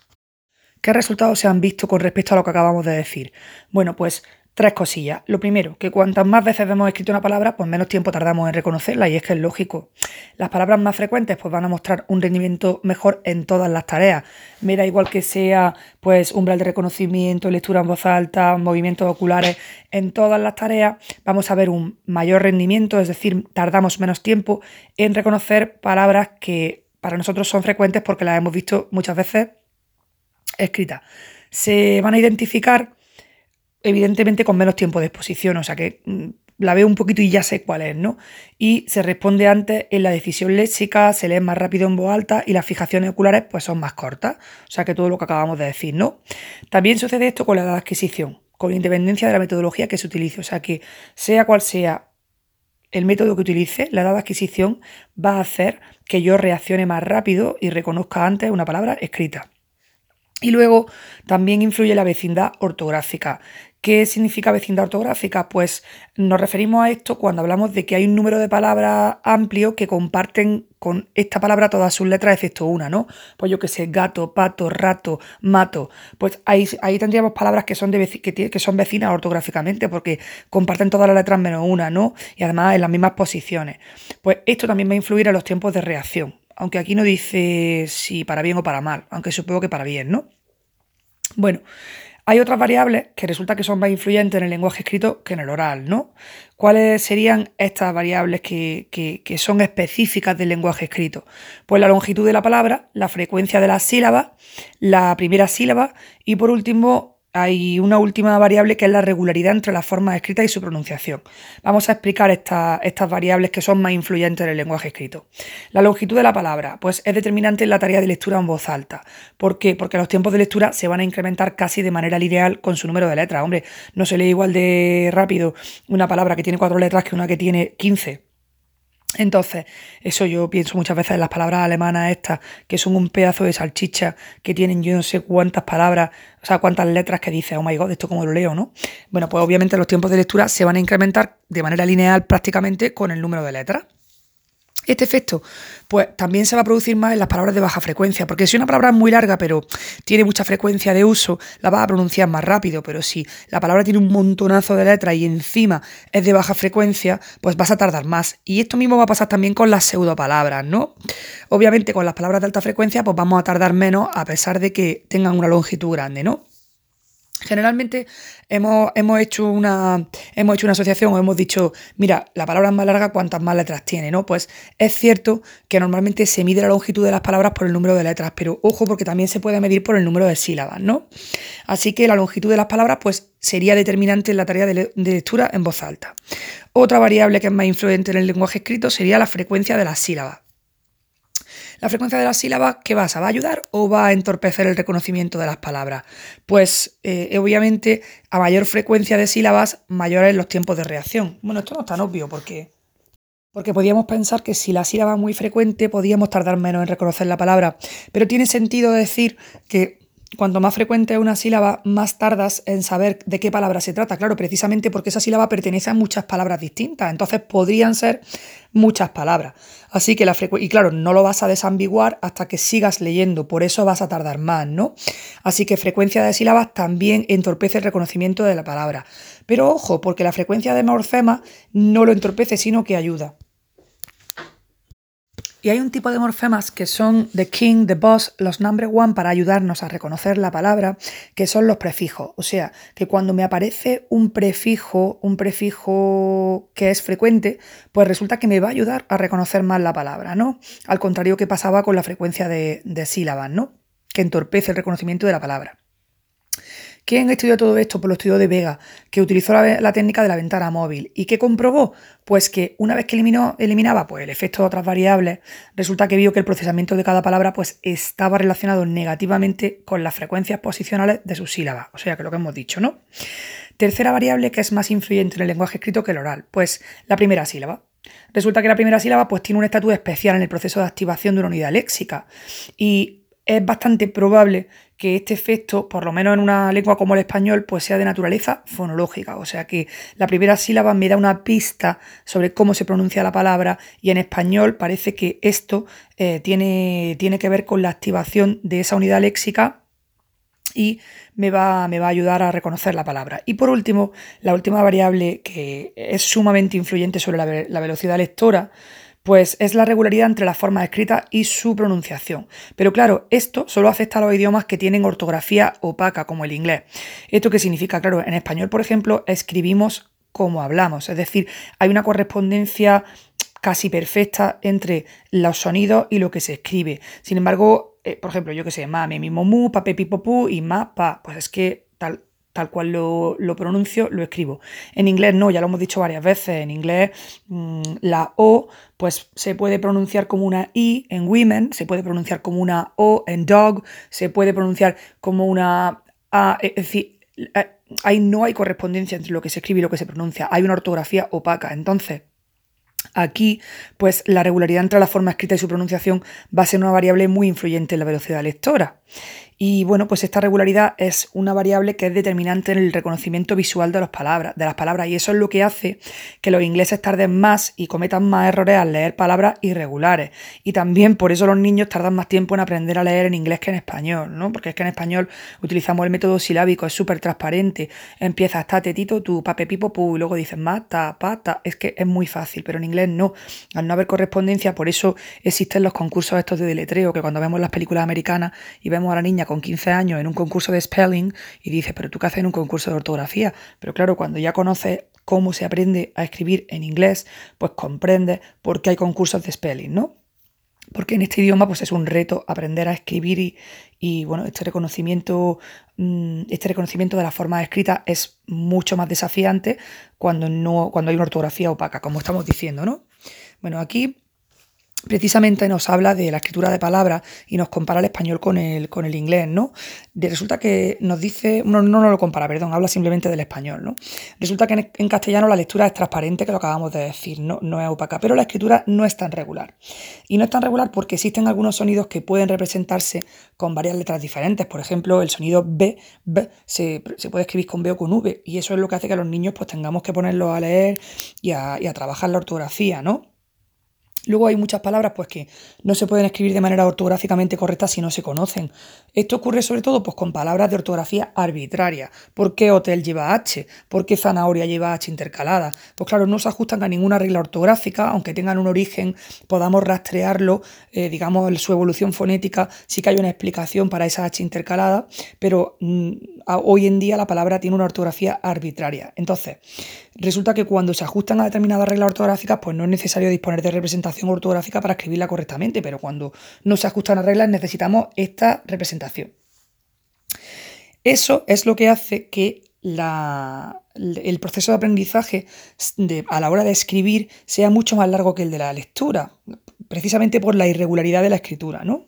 ¿Qué resultados se han visto con respecto a lo que acabamos de decir? Bueno, pues tres cosillas. Lo primero, que cuantas más veces vemos escrito una palabra, pues menos tiempo tardamos en reconocerla y es que es lógico. Las palabras más frecuentes pues van a mostrar un rendimiento mejor en todas las tareas. Me da igual que sea pues umbral de reconocimiento, lectura en voz alta, movimientos oculares, en todas las tareas vamos a ver un mayor rendimiento, es decir, tardamos menos tiempo en reconocer palabras que para nosotros son frecuentes porque las hemos visto muchas veces escrita. Se van a identificar evidentemente con menos tiempo de exposición, o sea que mm, la veo un poquito y ya sé cuál es, ¿no? Y se responde antes en la decisión léxica, se lee más rápido en voz alta y las fijaciones oculares pues son más cortas. O sea que todo lo que acabamos de decir, ¿no? También sucede esto con la edad de adquisición, con independencia de la metodología que se utilice. O sea que sea cual sea el método que utilice, la edad de adquisición va a hacer que yo reaccione más rápido y reconozca antes una palabra escrita. Y luego también influye la vecindad ortográfica. ¿Qué significa vecindad ortográfica? Pues nos referimos a esto cuando hablamos de que hay un número de palabras amplio que comparten con esta palabra todas sus letras excepto una, ¿no? Pues yo que sé, gato, pato, rato, mato. Pues ahí, tendríamos palabras que son, que son vecinas ortográficamente porque comparten todas las letras menos una, ¿no? Y además en las mismas posiciones. Pues esto también va a influir en los tiempos de reacción aunque aquí no dice si para bien o para mal, aunque supongo que para bien, ¿no? Bueno, hay otras variables que resulta que son más influyentes en el lenguaje escrito que en el oral, ¿no? ¿Cuáles serían estas variables que, que, son específicas del lenguaje escrito? Pues la longitud de la palabra, la frecuencia de las sílabas, la primera sílaba y por último hay una última variable que es la regularidad entre las formas escritas y su pronunciación. Vamos a explicar estas variables que son más influyentes en el lenguaje escrito. La longitud de la palabra, pues es determinante en la tarea de lectura en voz alta. ¿Por qué? Porque los tiempos de lectura se van a incrementar casi de manera lineal con su número de letras. Hombre, no se lee igual de rápido una palabra que tiene cuatro letras que una que tiene quince. Entonces, eso yo pienso muchas veces en las palabras alemanas estas, que son un pedazo de salchicha, que tienen yo no sé cuántas palabras, o sea, cuántas letras que dice, oh my god, esto como lo leo, ¿no? Bueno, pues obviamente los tiempos de lectura se van a incrementar de manera lineal prácticamente con el número de letras. Este efecto, pues también se va a producir más en las palabras de baja frecuencia, porque si una palabra es muy larga pero tiene mucha frecuencia de uso, la vas a pronunciar más rápido, pero si la palabra tiene un montonazo de letras y encima es de baja frecuencia, pues vas a tardar más. Y esto mismo va a pasar también con las pseudopalabras, ¿no? Obviamente con las palabras de alta frecuencia, pues vamos a tardar menos a pesar de que tengan una longitud grande, ¿no? Generalmente hemos, hemos, hecho una, hemos hecho una asociación o hemos dicho, mira, la palabra es más larga cuantas más letras tiene, ¿no? Pues es cierto que normalmente se mide la longitud de las palabras por el número de letras, pero ojo porque también se puede medir por el número de sílabas, ¿no? Así que la longitud de las palabras pues sería determinante en la tarea de, de lectura en voz alta. Otra variable que es más influyente en el lenguaje escrito sería la frecuencia de las sílabas. La frecuencia de las sílabas, ¿qué vas? ¿Va a ayudar o va a entorpecer el reconocimiento de las palabras? Pues eh, obviamente a mayor frecuencia de sílabas, mayores los tiempos de reacción. Bueno, esto no es tan obvio porque, porque podríamos pensar que si la sílaba es muy frecuente podíamos tardar menos en reconocer la palabra, pero tiene sentido decir que Cuanto más frecuente una sílaba, más tardas en saber de qué palabra se trata. Claro, precisamente porque esa sílaba pertenece a muchas palabras distintas. Entonces podrían ser muchas palabras. Así que la frecuencia. Y claro, no lo vas a desambiguar hasta que sigas leyendo. Por eso vas a tardar más, ¿no? Así que frecuencia de sílabas también entorpece el reconocimiento de la palabra. Pero ojo, porque la frecuencia de morfema no lo entorpece, sino que ayuda. Y hay un tipo de morfemas que son the king, the boss, los number one para ayudarnos a reconocer la palabra, que son los prefijos. O sea, que cuando me aparece un prefijo, un prefijo que es frecuente, pues resulta que me va a ayudar a reconocer más la palabra, ¿no? Al contrario que pasaba con la frecuencia de, de sílabas, ¿no? Que entorpece el reconocimiento de la palabra. ¿Quién estudió todo esto? Pues lo estudió de Vega, que utilizó la, técnica de la ventana móvil. ¿Y qué comprobó? Pues que una vez que eliminó, eliminaba pues, el efecto de otras variables, resulta que vio que el procesamiento de cada palabra pues, estaba relacionado negativamente con las frecuencias posicionales de sus sílabas. O sea, que lo que hemos dicho, ¿no? Tercera variable que es más influyente en el lenguaje escrito que el oral, pues la primera sílaba. Resulta que la primera sílaba pues, tiene un estatus especial en el proceso de activación de una unidad léxica. Y es bastante probable que este efecto, por lo menos en una lengua como el español, pues sea de naturaleza fonológica. O sea que la primera sílaba me da una pista sobre cómo se pronuncia la palabra y en español parece que esto eh, tiene, tiene que ver con la activación de esa unidad léxica y me va, me va, a ayudar a reconocer la palabra. Y por último, la última variable que es sumamente influyente sobre la, la velocidad lectora, pues es la regularidad entre la forma escrita y su pronunciación. Pero claro, esto solo afecta a los idiomas que tienen ortografía opaca, como el inglés. ¿Esto qué significa? Claro, en español, por ejemplo, escribimos como hablamos, es decir, hay una correspondencia casi perfecta entre los sonidos y lo que se escribe. Sin embargo, eh, por ejemplo, yo que sé, mame, mi, mu, pipo, pu y ma, pa, pues es que tal tal cual lo, pronuncio, lo escribo. En inglés no, ya lo hemos dicho varias veces. En inglés mm, la O pues se puede pronunciar como una I en women, se puede pronunciar como una O en dog, se puede pronunciar como una A, es decir, eh, ahí no hay correspondencia entre lo que se escribe y lo que se pronuncia, hay una ortografía opaca. Entonces, Aquí, pues la regularidad entre la forma escrita y su pronunciación va a ser una variable muy influyente en la velocidad lectora. Y bueno, pues esta regularidad es una variable que es determinante en el reconocimiento visual de, las palabras, de las palabras y eso es lo que hace que los ingleses tarden más y cometan más errores al leer palabras irregulares. Y también por eso los niños tardan más tiempo en aprender a leer en inglés que en español, ¿no? Porque es que en español utilizamos el método silábico, es súper transparente. Empieza hasta tetito, tu pape pipo pu y luego dices mata, pata. Es que es muy fácil, pero en inglés no. Al no haber correspondencia, por eso existen los concursos estos de deletreo, que cuando vemos las películas americanas y vemos a la niña con 15 años en un concurso de spelling y dices, pero tú qué haces en un concurso de ortografía. Pero claro, cuando ya conoces cómo se aprende a escribir en inglés, pues comprendes por qué hay concursos de spelling, ¿no? Porque en este idioma pues es un reto aprender a escribir y, bueno, este reconocimiento, mm, este reconocimiento de la forma escrita es mucho más desafiante cuando, no, cuando hay una ortografía opaca, como estamos diciendo, ¿no? Bueno, aquí precisamente nos habla de la escritura de palabras y nos compara el español con el, con el inglés, ¿no? Resulta que nos dice, no, no nos lo compara, perdón, habla simplemente del español, ¿no? Resulta que en, castellano la lectura es transparente, que lo acabamos de decir, no, no es opaca, pero la escritura no es tan regular. Y no es tan regular porque existen algunos sonidos que pueden representarse con varias letras diferentes. Por ejemplo, el sonido B, B se, puede escribir con B o con V, y eso es lo que hace que los niños pues tengamos que ponerlo a leer y a, y a trabajar la ortografía, ¿no? Luego hay muchas palabras pues, que no se pueden escribir de manera ortográficamente correcta si no se conocen. Esto ocurre sobre todo pues, con palabras de ortografía arbitraria. ¿Por qué hotel lleva H? ¿Por qué zanahoria lleva H intercalada? Pues claro, no se ajustan a ninguna regla ortográfica, aunque tengan un origen, podamos rastrearlo, eh, digamos, su evolución fonética, sí que hay una explicación para esa H intercalada, pero mm, hoy en día la palabra tiene una ortografía arbitraria. Entonces, resulta que cuando se ajustan a determinadas reglas ortográficas, pues no es necesario disponer de representación ortográfica para escribirla correctamente, pero cuando no se ajustan las reglas necesitamos esta representación. Eso es lo que hace que el proceso de aprendizaje a la hora de escribir sea mucho más largo que el de la lectura, precisamente por la irregularidad de la escritura. ¿no?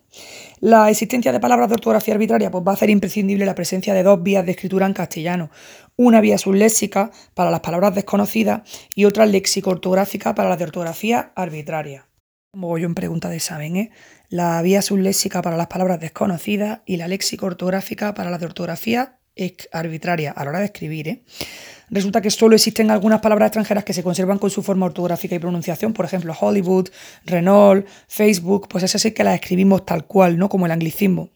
La existencia de palabras de ortografía arbitraria pues, va a hacer imprescindible la presencia de dos vías de escritura en castellano. Una vía subléxica para las palabras desconocidas y otra léxico-ortográfica para las de ortografía arbitraria. Como yo en pregunta de examen, ¿eh? la vía subléxica para las palabras desconocidas y la léxico-ortográfica para las de ortografía arbitraria a la hora de escribir. ¿eh? Resulta que solo existen algunas palabras extranjeras que se conservan con su forma ortográfica y pronunciación, por ejemplo, Hollywood, Renault, Facebook, pues esas sí que las escribimos tal cual, ¿no? Como el anglicismo.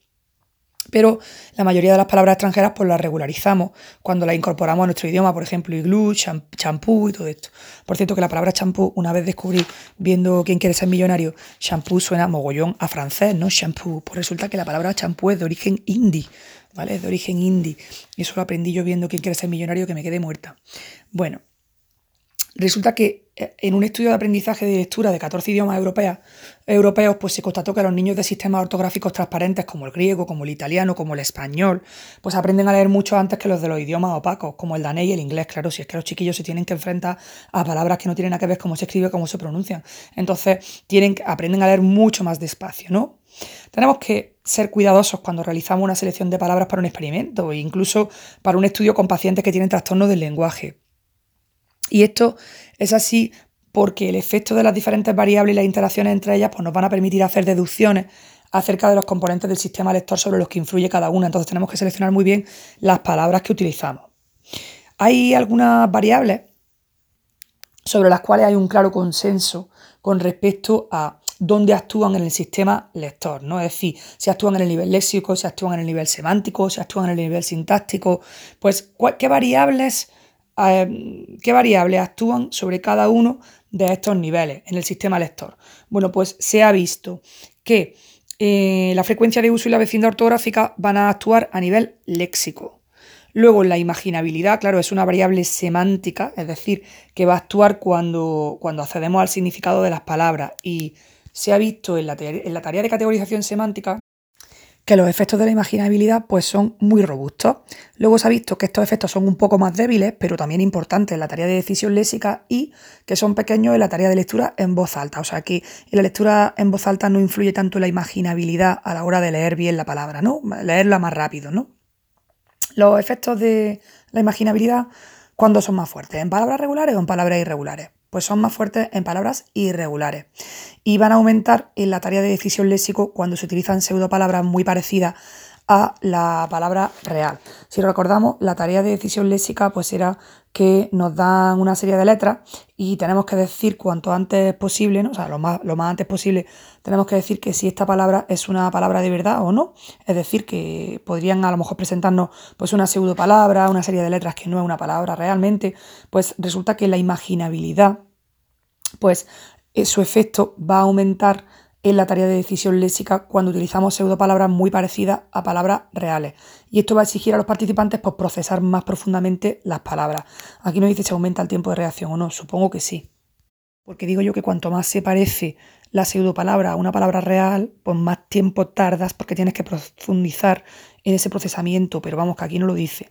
Pero la mayoría de las palabras extranjeras pues las regularizamos cuando las incorporamos a nuestro idioma, por ejemplo, igloo, champú y todo esto. Por cierto, que la palabra champú, una vez descubrí viendo quién quiere ser millonario, champú suena mogollón a francés, ¿no? Shampoo. Pues resulta que la palabra champú es de origen hindi. ¿vale? De origen indie. Y eso lo aprendí yo viendo quién quiere ser millonario que me quedé muerta. Bueno, resulta que en un estudio de aprendizaje de lectura de 14 idiomas europeos, europeos, pues se constató que los niños de sistemas ortográficos transparentes como el griego, como el italiano, como el español, pues aprenden a leer mucho antes que los de los idiomas opacos, como el danés y el inglés, claro, si es que los chiquillos se tienen que enfrentar a palabras que no tienen nada que ver cómo se escribe, cómo se pronuncian. Entonces, tienen, aprenden a leer mucho más despacio, ¿no? Tenemos que ser cuidadosos cuando realizamos una selección de palabras para un experimento e incluso para un estudio con pacientes que tienen trastornos del lenguaje. Y esto es así porque el efecto de las diferentes variables y las interacciones entre ellas pues, nos van a permitir hacer deducciones acerca de los componentes del sistema lector sobre los que influye cada una. Entonces tenemos que seleccionar muy bien las palabras que utilizamos. Hay algunas variables sobre las cuales hay un claro consenso con respecto a dónde actúan en el sistema lector, ¿no? Es decir, si actúan en el nivel léxico, si actúan en el nivel semántico, si actúan en el nivel sintáctico, pues qué variables, eh, qué variables actúan sobre cada uno de estos niveles en el sistema lector. Bueno, pues se ha visto que eh, la frecuencia de uso y la vecindad ortográfica van a actuar a nivel léxico. Luego, la imaginabilidad, claro, es una variable semántica, es decir, que va a actuar cuando, cuando accedemos al significado de las palabras y se ha visto en la, tarea de categorización semántica que los efectos de la imaginabilidad pues son muy robustos. Luego se ha visto que estos efectos son un poco más débiles, pero también importantes en la tarea de decisión léxica y que son pequeños en la tarea de lectura en voz alta. O sea que la lectura en voz alta no influye tanto la imaginabilidad a la hora de leer bien la palabra, ¿no? Leerla más rápido, ¿no? Los efectos de la imaginabilidad, ¿cuándo son más fuertes? ¿En palabras regulares o en palabras irregulares? Pues son más fuertes en palabras irregulares. Y van a aumentar en la tarea de decisión léxico cuando se utilizan pseudopalabras muy parecidas a la palabra real. Si recordamos, la tarea de decisión léxica pues era que nos dan una serie de letras y tenemos que decir cuanto antes posible, ¿no? o sea, lo más, lo más antes posible, tenemos que decir que si esta palabra es una palabra de verdad o no. Es decir, que podrían a lo mejor presentarnos pues una pseudopalabra, una serie de letras que no es una palabra realmente, pues resulta que la imaginabilidad, pues eh, su efecto va a aumentar en la tarea de decisión léxica cuando utilizamos pseudopalabras muy parecidas a palabras reales. Y esto va a exigir a los participantes pues, procesar más profundamente las palabras. Aquí no dice si aumenta el tiempo de reacción o no, supongo que sí. Porque digo yo que cuanto más se parece la pseudopalabra a una palabra real, pues más tiempo tardas porque tienes que profundizar en ese procesamiento, pero vamos que aquí no lo dice.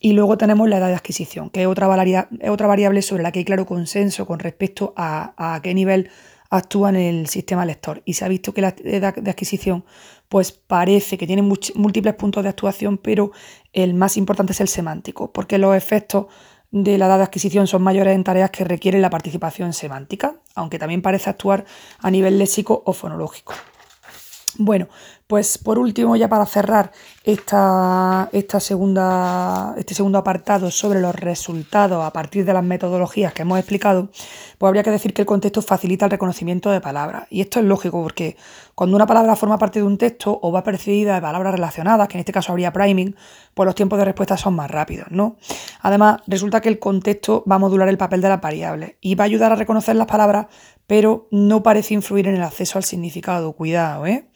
Y luego tenemos la edad de adquisición, que es otra, variable sobre la que hay claro consenso con respecto a, a qué nivel actúa en el sistema lector. Y se ha visto que la edad de adquisición pues parece que tiene múltiples puntos de actuación, pero el más importante es el semántico, porque los efectos de la edad de adquisición son mayores en tareas que requieren la participación semántica, aunque también parece actuar a nivel léxico o fonológico. Bueno, pues por último, ya para cerrar esta, esta segunda, este segundo apartado sobre los resultados a partir de las metodologías que hemos explicado, pues habría que decir que el contexto facilita el reconocimiento de palabras. Y esto es lógico porque cuando una palabra forma parte de un texto o va precedida de palabras relacionadas, que en este caso habría priming, pues los tiempos de respuesta son más rápidos, ¿no? Además, resulta que el contexto va a modular el papel de las variables y va a ayudar a reconocer las palabras pero no parece influir en el acceso al significado. Cuidado, ¿eh?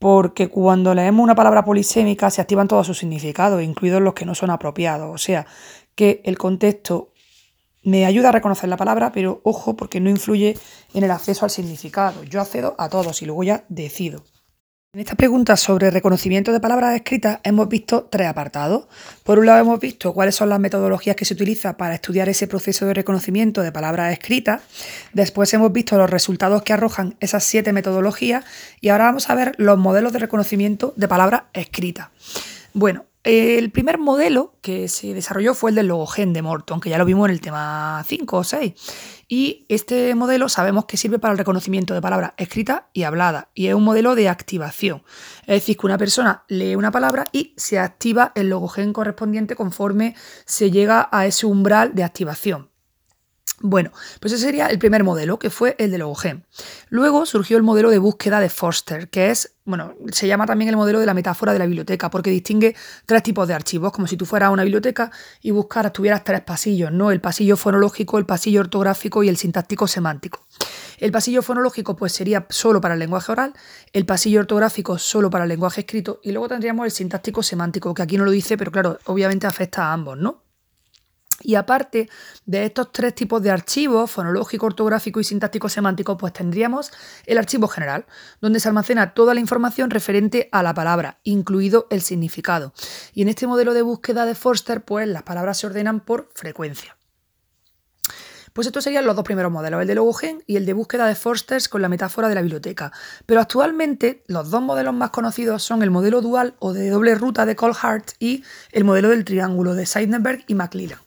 Porque cuando leemos una palabra polisémica se activan todos sus significados, incluidos los que no son apropiados. O sea, que el contexto me ayuda a reconocer la palabra, pero ojo, porque no influye en el acceso al significado. Yo accedo a todos y luego ya decido. En esta pregunta sobre reconocimiento de palabras escritas hemos visto tres apartados. Por un lado hemos visto cuáles son las metodologías que se utilizan para estudiar ese proceso de reconocimiento de palabras escritas. Después hemos visto los resultados que arrojan esas siete metodologías y ahora vamos a ver los modelos de reconocimiento de palabras escritas. Bueno, el primer modelo que se desarrolló fue el del logogen de Morton, que ya lo vimos en el tema 5 o 6. Y este modelo sabemos que sirve para el reconocimiento de palabras escritas y habladas. Y es un modelo de activación. Es decir, que una persona lee una palabra y se activa el logogen correspondiente conforme se llega a ese umbral de activación. Bueno, pues ese sería el primer modelo, que fue el de Logogen. Luego surgió el modelo de búsqueda de Forster, que es, bueno, se llama también el modelo de la metáfora de la biblioteca, porque distingue tres tipos de archivos, como si tú fueras a una biblioteca y buscaras, tuvieras tres pasillos, ¿no? El pasillo fonológico, el pasillo ortográfico y el sintáctico semántico. El pasillo fonológico pues sería solo para el lenguaje oral, el pasillo ortográfico solo para el lenguaje escrito y luego tendríamos el sintáctico semántico, que aquí no lo dice, pero claro, obviamente afecta a ambos, ¿no? Y aparte de estos tres tipos de archivos, fonológico, ortográfico y sintáctico semántico, pues tendríamos el archivo general, donde se almacena toda la información referente a la palabra, incluido el significado. Y en este modelo de búsqueda de Forster, pues las palabras se ordenan por frecuencia. Pues estos serían los dos primeros modelos, el de Logogen y el de búsqueda de Forster con la metáfora de la biblioteca. Pero actualmente los dos modelos más conocidos son el modelo dual o de doble ruta de Colhart y el modelo del triángulo de Seidenberg y McLellan.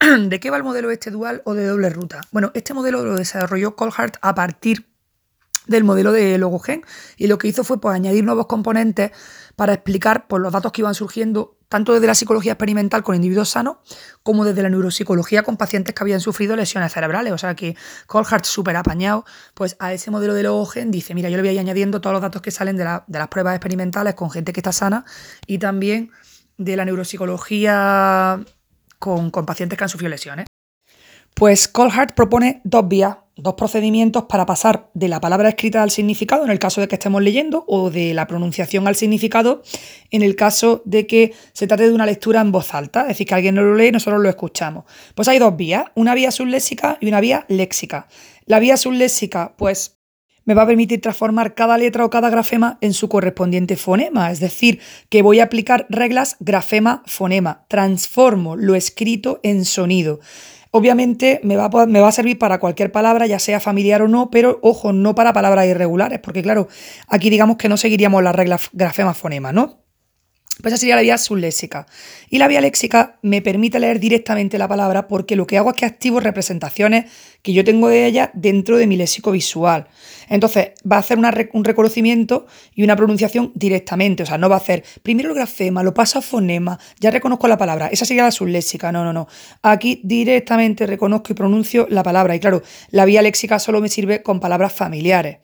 ¿De qué va el modelo este dual o de doble ruta? Bueno, este modelo lo desarrolló Colhart a partir del modelo de Logogen y lo que hizo fue pues, añadir nuevos componentes para explicar pues, los datos que iban surgiendo tanto desde la psicología experimental con individuos sanos como desde la neuropsicología con pacientes que habían sufrido lesiones cerebrales. O sea que Colhart, súper apañado, pues a ese modelo de Logogen dice, mira, yo le voy a ir añadiendo todos los datos que salen de, de las pruebas experimentales con gente que está sana y también de la neuropsicología con, pacientes que han sufrido lesiones. Pues Colhart propone dos vías, dos procedimientos para pasar de la palabra escrita al significado en el caso de que estemos leyendo o de la pronunciación al significado en el caso de que se trate de una lectura en voz alta, es decir, que alguien no lo lee y nosotros lo escuchamos. Pues hay dos vías, una vía subléxica y una vía léxica. La vía subléxica, pues me va a permitir transformar cada letra o cada grafema en su correspondiente fonema, es decir, que voy a aplicar reglas grafema-fonema, transformo lo escrito en sonido. Obviamente me va, a, me va, a, servir para cualquier palabra, ya sea familiar o no, pero ojo, no para palabras irregulares, porque claro, aquí digamos que no seguiríamos las reglas grafema-fonema, ¿no? Pues esa sería la vía subléxica. Y la vía léxica me permite leer directamente la palabra porque lo que hago es que activo representaciones que yo tengo de ella dentro de mi léxico visual. Entonces, va a hacer un reconocimiento y una pronunciación directamente. O sea, no va a hacer primero el grafema, lo paso a fonema, ya reconozco la palabra. Esa sería la subléxica. No, no, no. Aquí directamente reconozco y pronuncio la palabra. Y claro, la vía léxica solo me sirve con palabras familiares.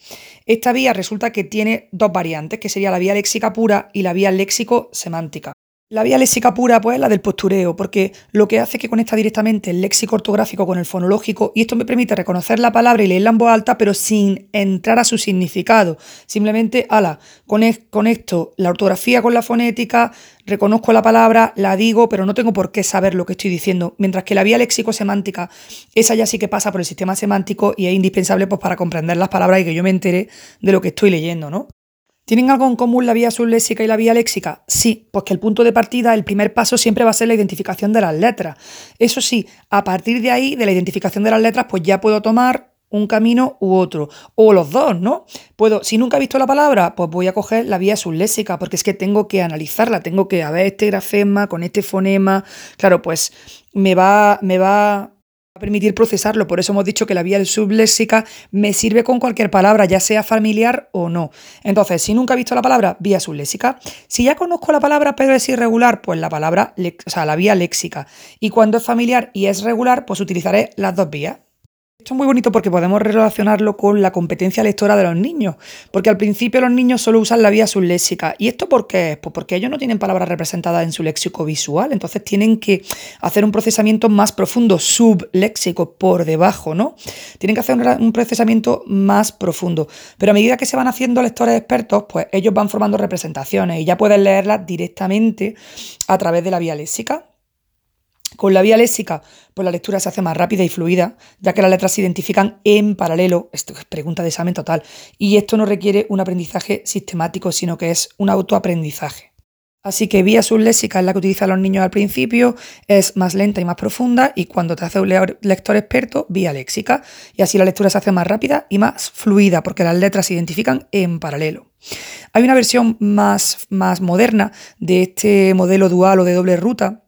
Esta vía resulta que tiene dos variantes, que sería la vía léxica pura y la vía léxico-semántica. La vía léxica pura, pues, es la del postureo, porque lo que hace es que conecta directamente el léxico ortográfico con el fonológico y esto me permite reconocer la palabra y leerla en voz alta, pero sin entrar a su significado. Simplemente, ala, conecto la ortografía con la fonética, reconozco la palabra, la digo, pero no tengo por qué saber lo que estoy diciendo. Mientras que la vía léxico-semántica, esa ya sí que pasa por el sistema semántico y es indispensable pues, para comprender las palabras y que yo me entere de lo que estoy leyendo, ¿no? ¿Tienen algo en común la vía subléxica y la vía léxica? Sí, pues que el punto de partida, el primer paso siempre va a ser la identificación de las letras. Eso sí, a partir de ahí, de la identificación de las letras, pues ya puedo tomar un camino u otro, o los dos, ¿no? Puedo, si nunca he visto la palabra, pues voy a coger la vía subléxica, porque es que tengo que analizarla, tengo que, a ver, este grafema con este fonema, claro, pues me va, me va a permitir procesarlo. Por eso hemos dicho que la vía subléxica me sirve con cualquier palabra, ya sea familiar o no. Entonces, si nunca he visto la palabra, vía subléxica. Si ya conozco la palabra pero es irregular, pues la palabra, o sea, la vía léxica. Y cuando es familiar y es regular, pues utilizaré las dos vías. Esto es muy bonito porque podemos relacionarlo con la competencia lectora de los niños, porque al principio los niños solo usan la vía subléxica. ¿Y esto por qué es? Pues porque ellos no tienen palabras representadas en su léxico visual, entonces tienen que hacer un procesamiento más profundo, subléxico, por debajo, ¿no? Tienen que hacer un procesamiento más profundo. Pero a medida que se van haciendo lectores expertos, pues ellos van formando representaciones y ya pueden leerlas directamente a través de la vía léxica. Con la vía léxica, pues la lectura se hace más rápida y fluida, ya que las letras se identifican en paralelo. Esto es pregunta de examen total. Y esto no requiere un aprendizaje sistemático, sino que es un autoaprendizaje. Así que vía subléxica es la que utilizan los niños al principio, es más lenta y más profunda, y cuando te hace un lector experto, vía léxica. Y así la lectura se hace más rápida y más fluida, porque las letras se identifican en paralelo. Hay una versión más, más moderna de este modelo dual o de doble ruta,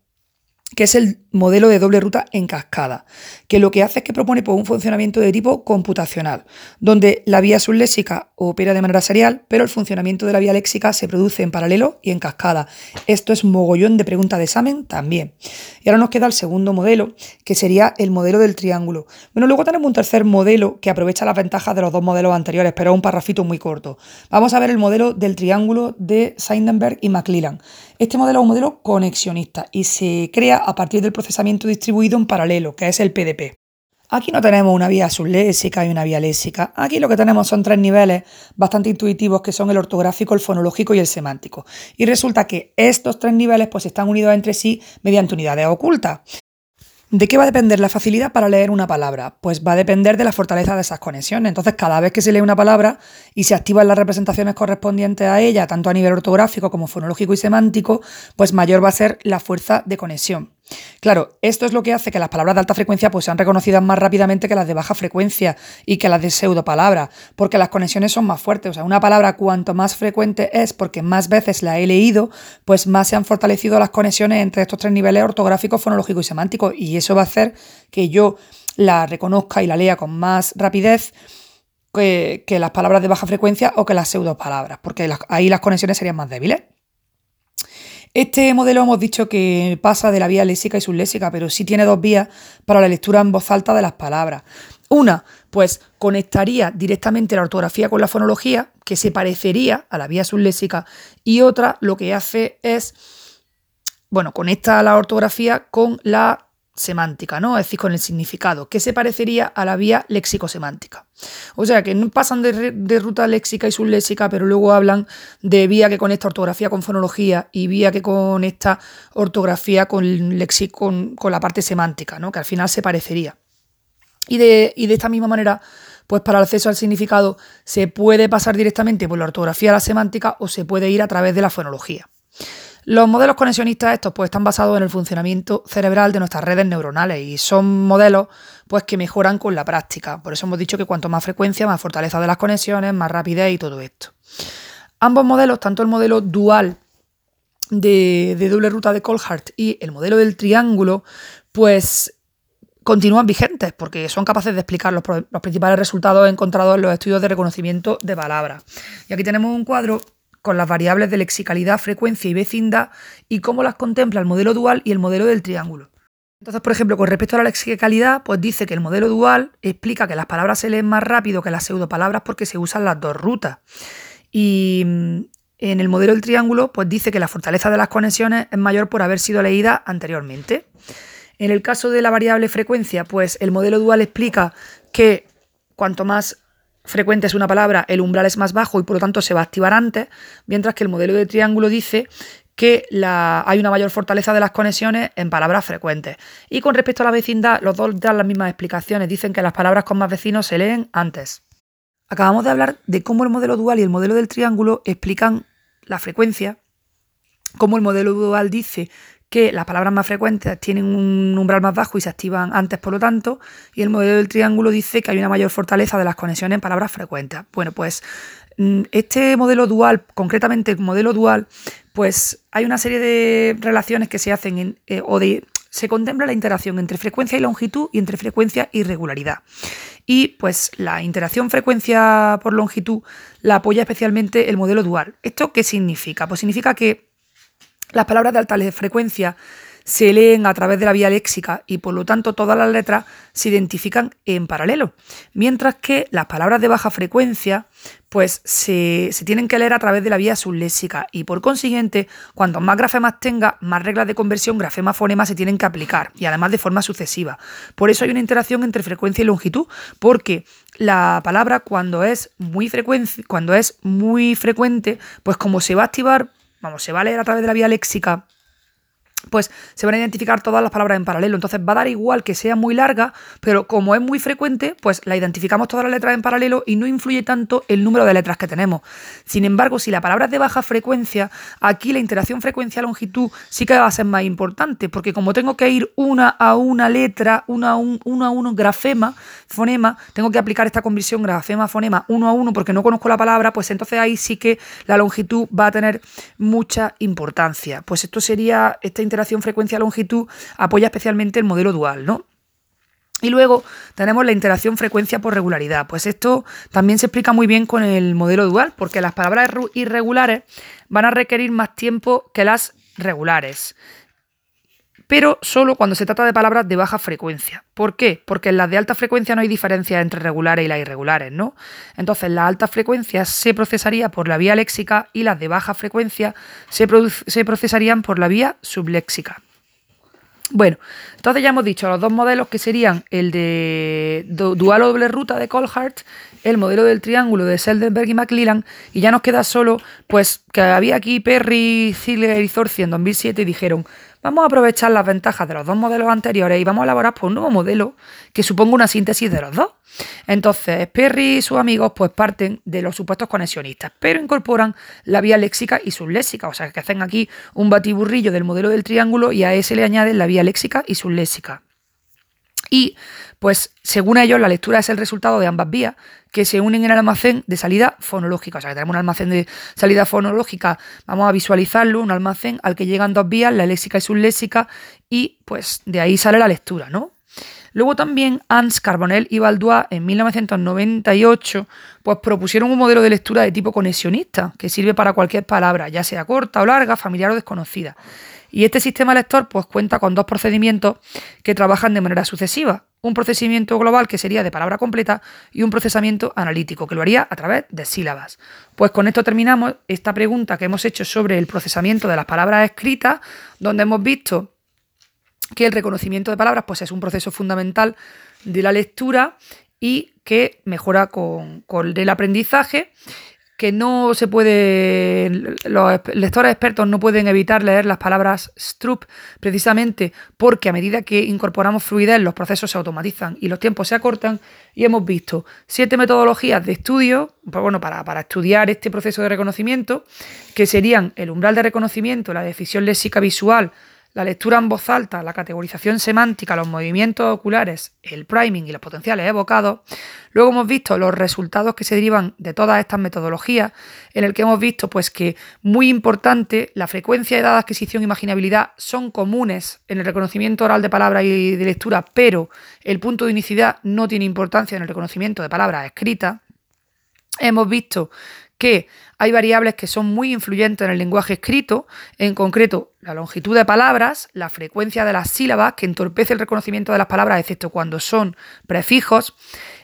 que es el modelo de doble ruta en cascada, que lo que hace es que propone pues, un funcionamiento de tipo computacional, donde la vía subléxica opera de manera serial, pero el funcionamiento de la vía léxica se produce en paralelo y en cascada. Esto es mogollón de pregunta de examen también. Y ahora nos queda el segundo modelo, que sería el modelo del triángulo. Bueno, luego tenemos un tercer modelo que aprovecha las ventajas de los dos modelos anteriores, pero un parrafito muy corto. Vamos a ver el modelo del triángulo de Seidenberg y McClellan. Este modelo es un modelo conexionista y se crea a partir del procesamiento distribuido en paralelo, que es el PDP. Aquí no tenemos una vía subléxica y una vía léxica. Aquí lo que tenemos son tres niveles bastante intuitivos que son el ortográfico, el fonológico y el semántico. Y resulta que estos tres niveles pues están unidos entre sí mediante unidades ocultas. ¿De qué va a depender la facilidad para leer una palabra? Pues va a depender de la fortaleza de esas conexiones. Entonces, cada vez que se lee una palabra y se activan las representaciones correspondientes a ella, tanto a nivel ortográfico como fonológico y semántico, pues mayor va a ser la fuerza de conexión. Claro, esto es lo que hace que las palabras de alta frecuencia pues, sean reconocidas más rápidamente que las de baja frecuencia y que las de pseudopalabras, porque las conexiones son más fuertes. O sea, una palabra cuanto más frecuente es porque más veces la he leído, pues más se han fortalecido las conexiones entre estos tres niveles ortográficos, fonológico y semántico. Y eso va a hacer que yo la reconozca y la lea con más rapidez que, las palabras de baja frecuencia o que las pseudopalabras, porque ahí las conexiones serían más débiles. Este modelo hemos dicho que pasa de la vía léxica y subléxica, pero sí tiene dos vías para la lectura en voz alta de las palabras. Una, pues conectaría directamente la ortografía con la fonología, que se parecería a la vía subléxica, y otra lo que hace es, bueno, conecta la ortografía con la semántica, ¿no? Es decir, con el significado, que se parecería a la vía léxico-semántica. O sea, que no pasan de, ruta léxica y subléxica, pero luego hablan de vía que conecta ortografía con fonología y vía que conecta ortografía con, con, con la parte semántica, ¿no? Que al final se parecería. Y de, y de esta misma manera pues para el acceso al significado se puede pasar directamente por la ortografía, la semántica o se puede ir a través de la fonología. Los modelos conexionistas estos pues están basados en el funcionamiento cerebral de nuestras redes neuronales y son modelos pues que mejoran con la práctica. Por eso hemos dicho que cuanto más frecuencia, más fortaleza de las conexiones, más rapidez y todo esto. Ambos modelos, tanto el modelo dual de, doble ruta de Colhart y el modelo del triángulo, pues continúan vigentes porque son capaces de explicar los, los principales resultados encontrados en los estudios de reconocimiento de palabras. Y aquí tenemos un cuadro con las variables de lexicalidad, frecuencia y vecindad y cómo las contempla el modelo dual y el modelo del triángulo. Entonces, por ejemplo, con respecto a la lexicalidad, pues dice que el modelo dual explica que las palabras se leen más rápido que las pseudopalabras porque se usan las dos rutas. Y mm, en el modelo del triángulo, pues dice que la fortaleza de las conexiones es mayor por haber sido leída anteriormente. En el caso de la variable frecuencia, pues el modelo dual explica que cuanto más frecuente es una palabra, el umbral es más bajo y por lo tanto se va a activar antes, mientras que el modelo de triángulo dice que hay una mayor fortaleza de las conexiones en palabras frecuentes. Y con respecto a la vecindad, los dos dan las mismas explicaciones, dicen que las palabras con más vecinos se leen antes. Acabamos de hablar de cómo el modelo dual y el modelo del triángulo explican la frecuencia, cómo el modelo dual dice que las palabras más frecuentes tienen un umbral más bajo y se activan antes, por lo tanto, y el modelo del triángulo dice que hay una mayor fortaleza de las conexiones en palabras frecuentes. Bueno, pues mm, este modelo dual, concretamente el modelo dual, pues hay una serie de relaciones que se hacen en, eh, o de se contempla la interacción entre frecuencia y longitud y entre frecuencia y regularidad. Y pues la interacción frecuencia por longitud la apoya especialmente el modelo dual. ¿Esto qué significa? Pues significa que las palabras de alta frecuencia se leen a través de la vía léxica y por lo tanto todas las letras se identifican en paralelo, mientras que las palabras de baja frecuencia pues se, tienen que leer a través de la vía subléxica y por consiguiente cuanto más grafemas tenga, más reglas de conversión grafema-fonema se tienen que aplicar y además de forma sucesiva. Por eso hay una interacción entre frecuencia y longitud, porque la palabra cuando es muy frecuente, cuando es muy frecuente, pues como se va a activar vamos, se va a leer a través de la vía léxica pues se van a identificar todas las palabras en paralelo. Entonces va a dar igual que sea muy larga, pero como es muy frecuente, pues la identificamos todas las letras en paralelo y no influye tanto el número de letras que tenemos. Sin embargo, si la palabra es de baja frecuencia, aquí la interacción frecuencia-longitud sí que va a ser más importante, porque como tengo que ir una a una letra, una a, un, uno a uno grafema, fonema, tengo que aplicar esta conversión grafema-fonema uno a uno porque no conozco la palabra, pues entonces ahí sí que la longitud va a tener mucha importancia. Pues esto sería esta interacción frecuencia-longitud apoya especialmente el modelo dual, ¿no? Y luego tenemos la interacción frecuencia por regularidad. Pues esto también se explica muy bien con el modelo dual, porque las palabras irregulares van a requerir más tiempo que las regulares. Pero solo cuando se trata de palabras de baja frecuencia. ¿Por qué? Porque en las de alta frecuencia no hay diferencia entre regulares y las irregulares, ¿no? Entonces las altas frecuencias se procesaría por la vía léxica y las de baja frecuencia se, se procesarían por la vía subléxica. Bueno, entonces ya hemos dicho los dos modelos que serían el de dual doble ruta de Colhart, el modelo del triángulo de Seldenberg y McLellan, y ya nos queda solo, pues, que había aquí Perry, Ziegler y Zorzi en 2007 y dijeron, vamos a aprovechar las ventajas de los dos modelos anteriores y vamos a elaborar pues, un nuevo modelo que suponga una síntesis de los dos. Entonces, Perry y sus amigos pues parten de los supuestos conexionistas, pero incorporan la vía léxica y subléxica, o sea que hacen aquí un batiburrillo del modelo del triángulo y a ese le añaden la vía léxica y subléxica. Y, pues, según ellos, la lectura es el resultado de ambas vías que se unen en el almacén de salida fonológica. O sea, que tenemos un almacén de salida fonológica, vamos a visualizarlo, un almacén al que llegan dos vías, la léxica y subléxica, y pues de ahí sale la lectura, ¿no? Luego también Hans Carbonell y Baldois en 1998 pues propusieron un modelo de lectura de tipo conexionista que sirve para cualquier palabra, ya sea corta o larga, familiar o desconocida. Y este sistema lector pues cuenta con dos procedimientos que trabajan de manera sucesiva. Un procesamiento global que sería de palabra completa y un procesamiento analítico que lo haría a través de sílabas. Pues con esto terminamos esta pregunta que hemos hecho sobre el procesamiento de las palabras escritas, donde hemos visto que el reconocimiento de palabras pues, es un proceso fundamental de la lectura y que mejora con, con el aprendizaje que no se puede, los lectores expertos no pueden evitar leer las palabras strup precisamente porque a medida que incorporamos fluidez los procesos se automatizan y los tiempos se acortan y hemos visto siete metodologías de estudio, pues bueno, para, para estudiar este proceso de reconocimiento, que serían el umbral de reconocimiento, la decisión léxica visual, la lectura en voz alta, la categorización semántica, los movimientos oculares, el priming y los potenciales evocados. Luego hemos visto los resultados que se derivan de todas estas metodologías, en el que hemos visto pues que muy importante la frecuencia de edad, adquisición e imaginabilidad son comunes en el reconocimiento oral de palabras y de lectura, pero el punto de unicidad no tiene importancia en el reconocimiento de palabras escritas. Hemos visto que hay variables que son muy influyentes en el lenguaje escrito, en concreto la longitud de palabras, la frecuencia de las sílabas, que entorpece el reconocimiento de las palabras, excepto cuando son prefijos.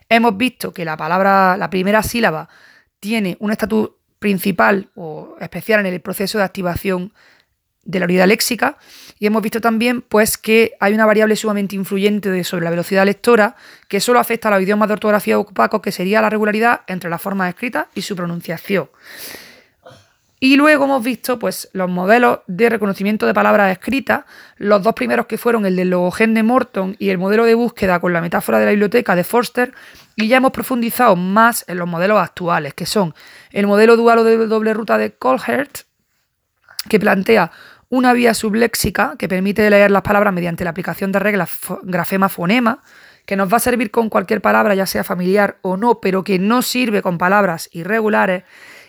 Hemos visto que la palabra, la primera sílaba, tiene un estatus principal o especial en el proceso de activación de la unidad léxica y hemos visto también pues que hay una variable sumamente influyente sobre la velocidad lectora que solo afecta a los idiomas de ortografía opacos que sería la regularidad entre las formas escritas y su pronunciación. Y luego hemos visto pues, los modelos de reconocimiento de palabras escritas, los dos primeros que fueron el del logogen de Morton y el modelo de búsqueda con la metáfora de la biblioteca de Forster, y ya hemos profundizado más en los modelos actuales, que son el modelo dual o de doble ruta de Colhert, que plantea una vía subléxica que permite leer las palabras mediante la aplicación de reglas grafema-fonema, que nos va a servir con cualquier palabra, ya sea familiar o no, pero que no sirve con palabras irregulares,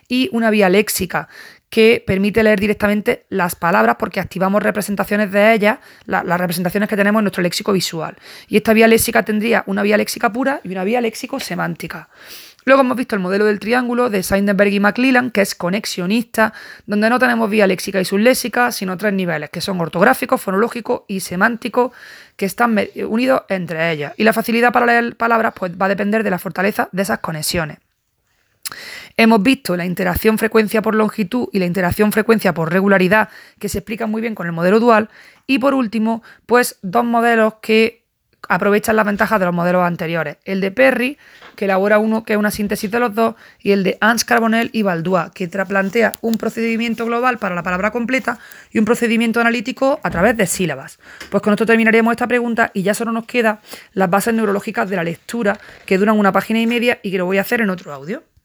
y una vía léxica que permite leer directamente las palabras porque activamos representaciones de ellas, las representaciones que tenemos en nuestro léxico visual. Y esta vía léxica tendría una vía léxica pura y una vía léxico-semántica. Luego hemos visto el modelo del triángulo de Seidenberg y McClellan, que es conexionista, donde no tenemos vía léxica y subléxica, sino tres niveles, que son ortográfico, fonológico y semántico, que están unidos entre ellas. Y la facilidad para leer palabras pues, va a depender de la fortaleza de esas conexiones. Hemos visto la interacción frecuencia por longitud y la interacción frecuencia por regularidad, que se explican muy bien con el modelo dual. Y por último, pues dos modelos que aprovechan las ventajas de los modelos anteriores. El de Perry, que elabora uno que es una síntesis de los dos, y el de Hans Carbonell y Baldois, que plantea un procedimiento global para la palabra completa y un procedimiento analítico a través de sílabas. Pues con esto terminaríamos esta pregunta y ya solo nos quedan las bases neurológicas de la lectura, que duran una página y media y que lo voy a hacer en otro audio.